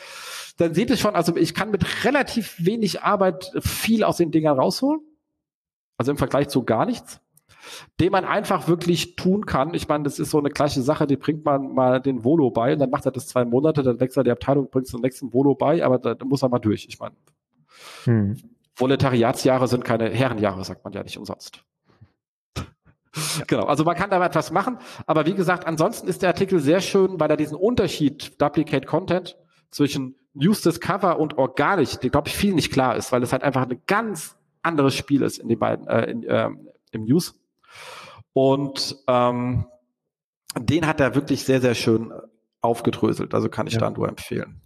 Dann sieht es schon, also ich kann mit relativ wenig Arbeit viel aus den Dingern rausholen. Also im Vergleich zu gar nichts. Den man einfach wirklich tun kann. Ich meine, das ist so eine gleiche Sache, die bringt man mal den Volo bei und dann macht er das zwei Monate, dann wechselt die Abteilung, bringt den nächsten Volo bei, aber da, da muss er mal durch. Ich meine, hm. Volontariatsjahre sind keine Herrenjahre, sagt man ja nicht umsonst. Genau, also man kann da etwas machen, aber wie gesagt, ansonsten ist der Artikel sehr schön, weil er diesen Unterschied Duplicate Content zwischen News Discover und organisch, der glaube ich viel nicht klar ist, weil es halt einfach ein ganz anderes Spiel ist in den beiden äh, in, äh, im News. Und ähm, den hat er wirklich sehr sehr schön aufgedröselt, also kann ich ja. da nur empfehlen.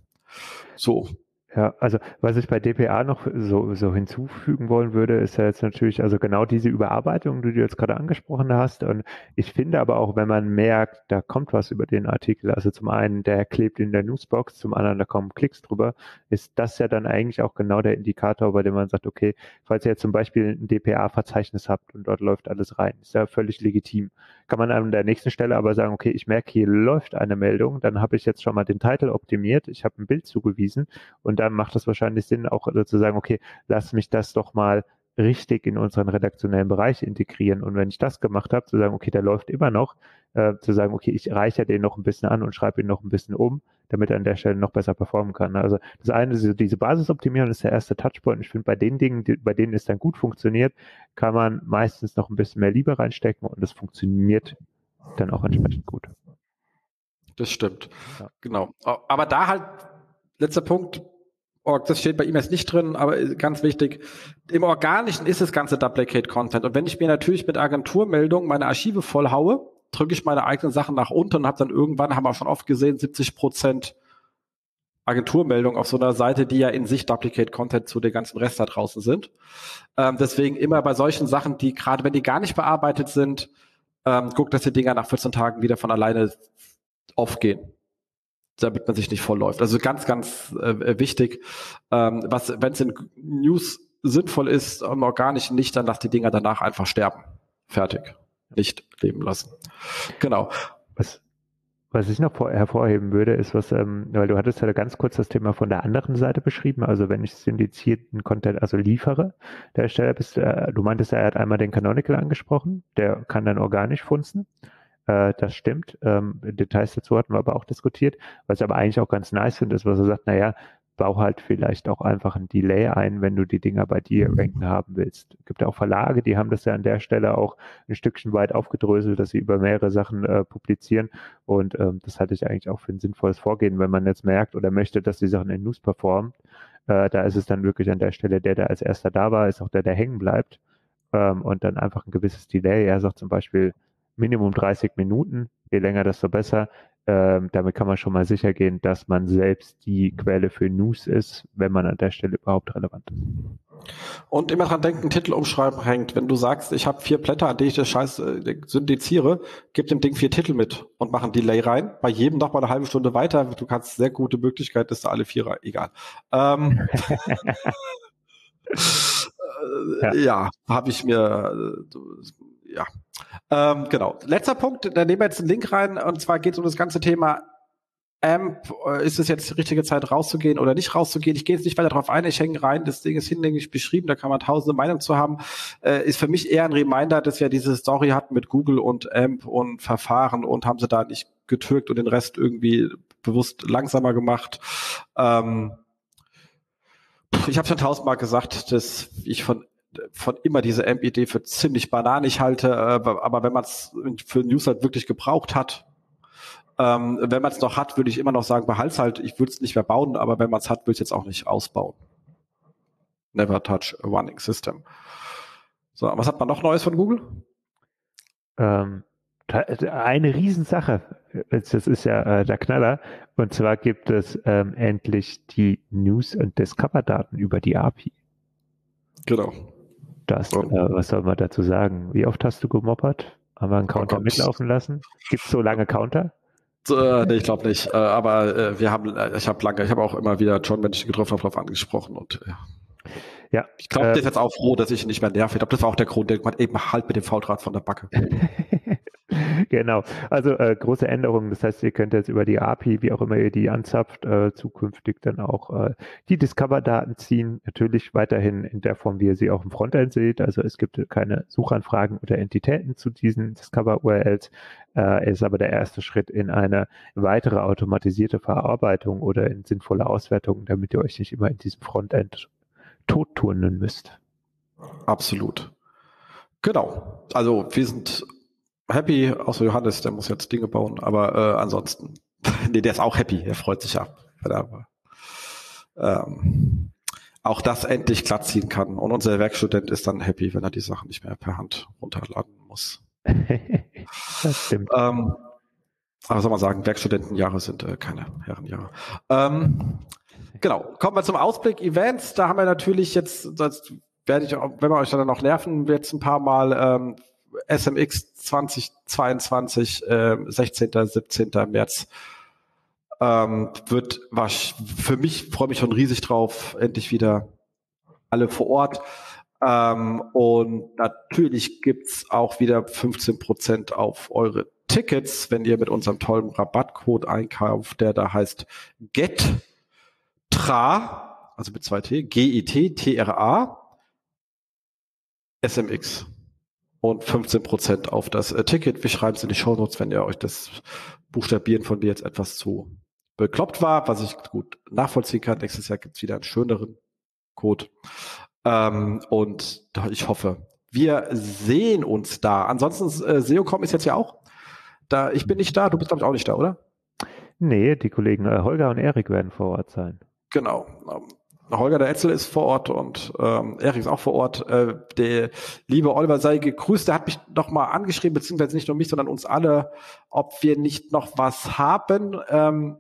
So, ja, also was ich bei DPA noch so, so hinzufügen wollen würde, ist ja jetzt natürlich also genau diese Überarbeitung, die du jetzt gerade angesprochen hast. Und ich finde aber auch, wenn man merkt, da kommt was über den Artikel, also zum einen, der klebt in der Newsbox, zum anderen, da kommen Klicks drüber, ist das ja dann eigentlich auch genau der Indikator, bei dem man sagt, okay, falls ihr jetzt zum Beispiel ein DPA-Verzeichnis habt und dort läuft alles rein, ist ja völlig legitim. Kann man an der nächsten Stelle aber sagen, okay, ich merke, hier läuft eine Meldung, dann habe ich jetzt schon mal den Titel optimiert, ich habe ein Bild zugewiesen und dann macht es wahrscheinlich Sinn, auch zu sagen, okay, lass mich das doch mal richtig in unseren redaktionellen Bereich integrieren. Und wenn ich das gemacht habe, zu sagen, okay, der läuft immer noch, äh, zu sagen, okay, ich reiche den noch ein bisschen an und schreibe ihn noch ein bisschen um, damit er an der Stelle noch besser performen kann. Also das eine, diese, diese Basisoptimierung ist der erste Touchpoint. Ich finde, bei den Dingen, die, bei denen es dann gut funktioniert, kann man meistens noch ein bisschen mehr Liebe reinstecken und es funktioniert dann auch entsprechend gut. Das stimmt. Ja. Genau. Aber da halt, letzter Punkt, das steht bei jetzt nicht drin, aber ganz wichtig, im Organischen ist das ganze Duplicate Content. Und wenn ich mir natürlich mit Agenturmeldungen meine Archive vollhaue, drücke ich meine eigenen Sachen nach unten und habe dann irgendwann, haben wir schon oft gesehen, 70 Prozent Agenturmeldung auf so einer Seite, die ja in sich Duplicate Content zu dem ganzen Rest da draußen sind. Ähm, deswegen immer bei solchen Sachen, die gerade wenn die gar nicht bearbeitet sind, ähm, guckt, dass die Dinger nach 14 Tagen wieder von alleine aufgehen damit man sich nicht vollläuft. Also ganz, ganz äh, wichtig, ähm, was, wenn es in News sinnvoll ist, im organischen nicht, dann lass die Dinger danach einfach sterben. Fertig. Nicht leben lassen. Genau. Was, was ich noch hervorheben würde, ist was, ähm, weil du hattest ja ganz kurz das Thema von der anderen Seite beschrieben, also wenn ich syndizierten Content also liefere, der Ersteller bist, äh, du meintest, er hat einmal den Canonical angesprochen, der kann dann organisch funzen. Äh, das stimmt. Ähm, Details dazu hatten wir aber auch diskutiert. Was ich aber eigentlich auch ganz nice finde, ist, was er sagt, naja, bau halt vielleicht auch einfach ein Delay ein, wenn du die Dinger bei dir ranken haben willst. Es gibt ja auch Verlage, die haben das ja an der Stelle auch ein Stückchen weit aufgedröselt, dass sie über mehrere Sachen äh, publizieren. Und ähm, das halte ich eigentlich auch für ein sinnvolles Vorgehen, wenn man jetzt merkt oder möchte, dass die Sachen in News performen. Äh, da ist es dann wirklich an der Stelle, der, der als erster da war, ist auch der, der hängen bleibt. Ähm, und dann einfach ein gewisses Delay. Er sagt zum Beispiel, Minimum 30 Minuten. Je länger, desto besser. Ähm, damit kann man schon mal sicher gehen, dass man selbst die Quelle für News ist, wenn man an der Stelle überhaupt relevant ist. Und immer dran denken, Titel umschreiben hängt. Wenn du sagst, ich habe vier Blätter, an denen ich das Scheiß äh, syndiziere, gib dem Ding vier Titel mit und mach ein Delay rein. Bei jedem noch mal eine halbe Stunde weiter. Du kannst sehr gute Möglichkeit, dass du alle vier, egal. Ähm, ja, ja habe ich mir, äh, ja, ähm, genau. Letzter Punkt, da nehmen wir jetzt einen Link rein und zwar geht es um das ganze Thema AMP. Äh, ist es jetzt die richtige Zeit rauszugehen oder nicht rauszugehen? Ich gehe jetzt nicht weiter darauf ein, ich hänge rein, das Ding ist hinlänglich beschrieben, da kann man tausende Meinungen zu haben. Äh, ist für mich eher ein Reminder, dass wir diese Story hatten mit Google und AMP und Verfahren und haben sie da nicht getürkt und den Rest irgendwie bewusst langsamer gemacht. Ähm, ich habe schon tausendmal gesagt, dass ich von von immer diese AMP-Idee für ziemlich bananig halte, äh, aber wenn man es für News halt wirklich gebraucht hat, ähm, wenn man es noch hat, würde ich immer noch sagen, behalt's halt, ich würde es nicht mehr bauen, aber wenn man es hat, würde ich jetzt auch nicht ausbauen. Never touch a running system. So, was hat man noch Neues von Google? Ähm, eine Riesensache, das ist ja äh, der Knaller, und zwar gibt es ähm, endlich die News- und Discover-Daten über die API. Genau. Das, äh, was soll man dazu sagen? Wie oft hast du gemoppert? Haben wir einen oh Counter oh mitlaufen lassen? Gibt es so lange Counter? Äh, nee, ich glaube nicht. Äh, aber äh, wir haben, äh, ich habe lange, ich habe auch immer wieder John Menschen getroffen, habe darauf angesprochen und ja. Ja. Ich glaube, der ist jetzt auch froh, dass ich ihn nicht mehr nerv. Ich glaube, das war auch der Grund, der man eben halt mit dem V-Draht von der Backe. genau. Also äh, große Änderungen. Das heißt, ihr könnt jetzt über die API, wie auch immer ihr die anzapft, äh, zukünftig dann auch äh, die Discover-Daten ziehen. Natürlich weiterhin in der Form, wie ihr sie auch im Frontend seht. Also es gibt keine Suchanfragen oder Entitäten zu diesen Discover-URLs. Äh, ist aber der erste Schritt in eine weitere automatisierte Verarbeitung oder in sinnvolle Auswertung, damit ihr euch nicht immer in diesem Frontend totturnen müsst. Absolut. Genau. Also wir sind happy, außer Johannes, der muss jetzt Dinge bauen, aber äh, ansonsten, nee, der ist auch happy, er freut sich ja, wenn er ähm, auch das endlich glatt ziehen kann. Und unser Werkstudent ist dann happy, wenn er die Sachen nicht mehr per Hand runterladen muss. das stimmt. Ähm, aber soll man sagen, Werkstudentenjahre sind äh, keine Herrenjahre. Ähm, genau, kommen wir zum Ausblick Events. Da haben wir natürlich jetzt, das werde ich, wenn wir euch dann noch nerven, jetzt ein paar Mal ähm, SMX 2022, äh, 16., 17. März ähm, wird was für mich freue mich schon riesig drauf, endlich wieder alle vor Ort. Ähm, und natürlich gibt's auch wieder 15 Prozent auf eure Tickets, wenn ihr mit unserem tollen Rabattcode einkauft, der da heißt GETTRA, also mit zwei T, G-E-T-T-R-A, SMX. Und 15 Prozent auf das äh, Ticket. Wir schreiben es in die Show Notes, wenn ihr euch das Buchstabieren von mir jetzt etwas zu bekloppt war, was ich gut nachvollziehen kann. Nächstes Jahr gibt's wieder einen schöneren Code. Ähm, und ich hoffe, wir sehen uns da. Ansonsten, äh, SEOCom ist jetzt ja auch da. Ich bin nicht da, du bist, glaube ich, auch nicht da, oder? Nee, die Kollegen äh, Holger und Erik werden vor Ort sein. Genau. Holger der Etzel ist vor Ort und ähm, Erik ist auch vor Ort. Äh, der liebe Oliver sei gegrüßt. Der hat mich noch mal angeschrieben, beziehungsweise nicht nur mich, sondern uns alle, ob wir nicht noch was haben. Ähm,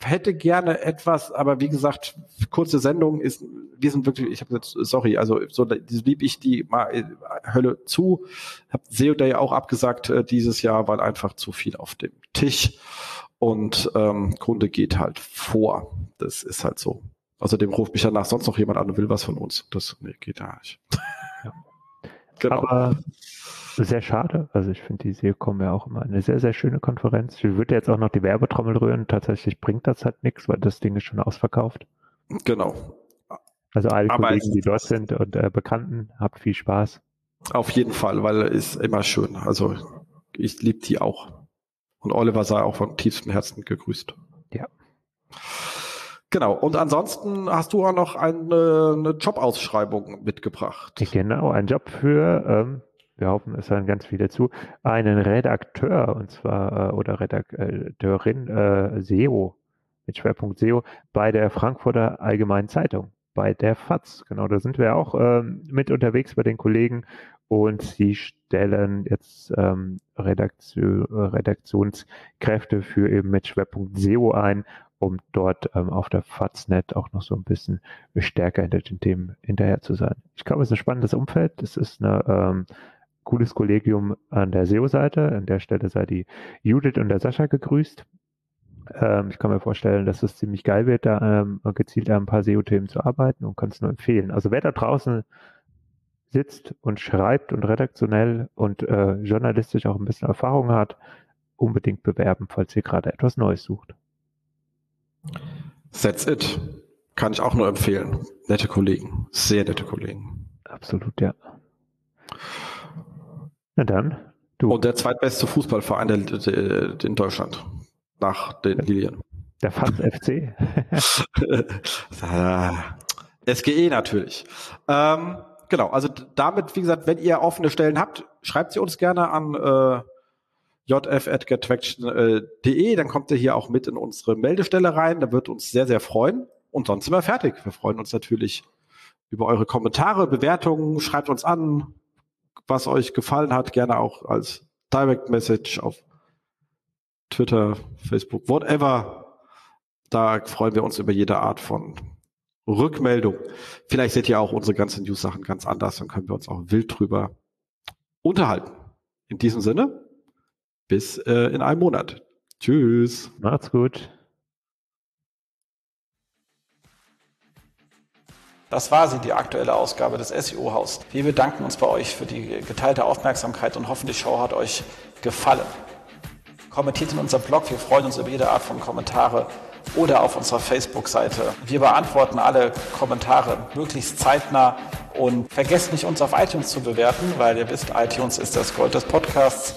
hätte gerne etwas, aber wie gesagt, kurze Sendung ist, wir sind wirklich, ich habe jetzt, sorry, also so lieb ich die mal äh, Hölle zu. Hab SEO Day auch abgesagt äh, dieses Jahr, weil einfach zu viel auf dem Tisch und ähm, Kunde geht halt vor. Das ist halt so. Außerdem ruft mich danach sonst noch jemand an und will was von uns. Das nee, geht da nicht. Ja. genau. Aber sehr schade. Also ich finde die SEOCom ja auch immer eine sehr, sehr schöne Konferenz. Ich würde jetzt auch noch die Werbetrommel rühren. Tatsächlich bringt das halt nichts, weil das Ding ist schon ausverkauft. Genau. Also alle Aber Kollegen, die dort sind und äh, Bekannten, habt viel Spaß. Auf jeden Fall, weil es immer schön. Also ich liebe die auch. Und Oliver sei auch von tiefstem Herzen gegrüßt. Ja. Genau. Und ansonsten hast du auch noch eine, eine Jobausschreibung mitgebracht. Genau, ein Job für ähm, wir hoffen, es hören ganz viele zu, einen Redakteur, und zwar, äh, oder Redakteurin äh, SEO, mit Schwerpunkt SEO, bei der Frankfurter Allgemeinen Zeitung, bei der FAZ. Genau, da sind wir auch ähm, mit unterwegs bei den Kollegen und sie stellen jetzt ähm, Redaktion, Redaktionskräfte für eben mit Schwerpunkt SEO ein um dort ähm, auf der Faznet auch noch so ein bisschen stärker hinter den Themen hinterher zu sein. Ich glaube, es ist ein spannendes Umfeld. Es ist eine ähm, cooles Kollegium an der SEO-Seite. An der Stelle sei die Judith und der Sascha gegrüßt. Ähm, ich kann mir vorstellen, dass es ziemlich geil wird, da ähm, gezielt an ein paar SEO-Themen zu arbeiten und kann es nur empfehlen. Also wer da draußen sitzt und schreibt und redaktionell und äh, journalistisch auch ein bisschen Erfahrung hat, unbedingt bewerben, falls ihr gerade etwas Neues sucht. That's it. Kann ich auch nur empfehlen. Nette Kollegen. Sehr nette Kollegen. Absolut, ja. Na dann, du. Und der zweitbeste Fußballverein der, der, in Deutschland. Nach den Lilien. Der Fass FC. SGE natürlich. Ähm, genau, also damit, wie gesagt, wenn ihr offene Stellen habt, schreibt sie uns gerne an äh, jf.gettraction.de, dann kommt ihr hier auch mit in unsere Meldestelle rein, da wird uns sehr, sehr freuen. Und sonst sind wir fertig. Wir freuen uns natürlich über eure Kommentare, Bewertungen, schreibt uns an, was euch gefallen hat, gerne auch als Direct Message auf Twitter, Facebook, whatever. Da freuen wir uns über jede Art von Rückmeldung. Vielleicht seht ihr auch unsere ganzen News-Sachen ganz anders, dann können wir uns auch wild drüber unterhalten. In diesem Sinne, bis äh, in einem Monat. Tschüss. Macht's gut. Das war sie, die aktuelle Ausgabe des SEO-Haus. Wir bedanken uns bei euch für die geteilte Aufmerksamkeit und hoffen, die Show hat euch gefallen. Kommentiert in unserem Blog, wir freuen uns über jede Art von Kommentare oder auf unserer Facebook-Seite. Wir beantworten alle Kommentare möglichst zeitnah und vergesst nicht, uns auf iTunes zu bewerten, weil ihr wisst, iTunes ist das Gold des Podcasts.